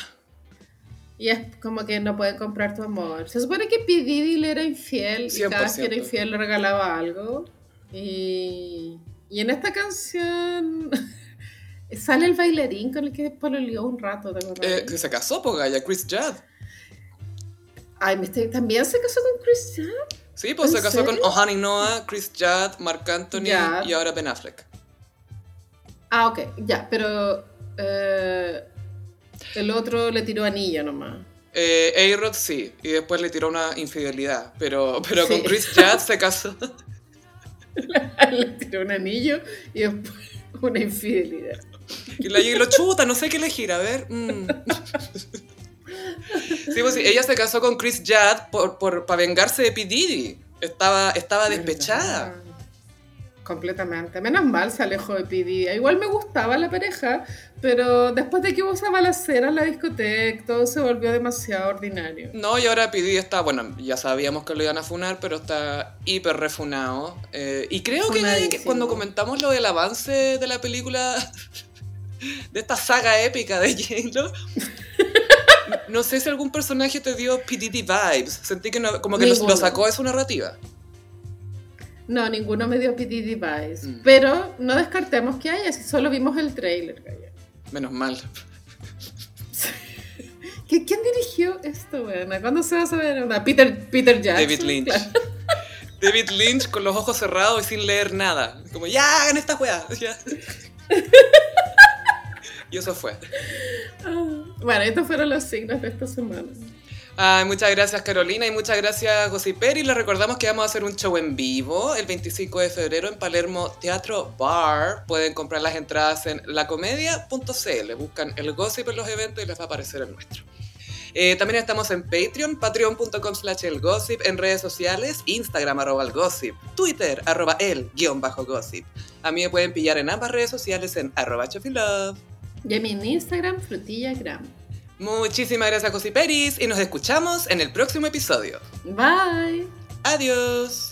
Y es como que no pueden comprar tu amor. Se supone que P. Diddy le era infiel y cada vez que era 100%. infiel le regalaba algo. Y, y en esta canción sale el bailarín con el que pololeó un rato. ¿te acuerdas? Eh, se casó, pues, Gaya, Chris Judd. Ay, me estoy- también se casó con Chris Judd. Sí, pues ¿En se casó serio? con Ohani Noah, Chris Judd, Mark Anthony Ya. y ahora Ben Affleck. Ah, ok, ya, pero eh, el otro le tiró anillo nomás. Eh, A-Rod sí, y después le tiró una infidelidad, pero, pero Sí. con Chris Judd se casó. le tiró un anillo y después una infidelidad. Y la J-Lo chuta, no sé qué elegir, a ver. mm. Sí, pues sí, ella se casó con Chris Judd por, por, para vengarse de P. Diddy. Estaba, estaba despechada. Completamente. Menos mal se alejó de PD. Igual me gustaba la pareja, pero después de que hubo esa balacera en la discoteca, todo se volvió demasiado ordinario. No, y ahora P. Diddy está, bueno, ya sabíamos que lo iban a funar, pero está hiper refunado. Eh, y creo que, Funadísimo. cuando comentamos lo del avance de la película, de esta saga épica de J-Lo, no sé si algún personaje te dio P. Diddy vibes. Sentí que no- como que lo, sacó de su narrativa. No, ninguno me dio PD device. Mm. Pero no descartemos que haya, si solo vimos el trailer. Gaya. Menos mal. ¿Qui- ¿Quién dirigió esto, buena? ¿Cuándo se va a saber? Una, Peter, Peter Jackson. David Lynch. claro. David Lynch con los ojos cerrados y sin leer nada. Como, ya, hagan esta weá. Y eso fue. Ah, Bueno, estos fueron los signos de esta semana. Ay, muchas gracias Carolina y muchas gracias Gossiperi. Les recordamos que vamos a hacer un show en vivo el 25 de febrero en Palermo Teatro Bar. Pueden comprar las entradas en lacomedia.cl. Buscan el gossip en los eventos y les va a aparecer el nuestro. Eh, también estamos en Patreon, patreon.com slash el gossip, en redes sociales, Instagram arroba el gossip, Twitter arroba el guion bajo gossip. A mí me pueden pillar en ambas redes sociales en arroba chofilove. Y en Instagram, frutillagram. Muchísimas gracias Gossiperis y nos escuchamos en el próximo episodio. Bye. Adiós.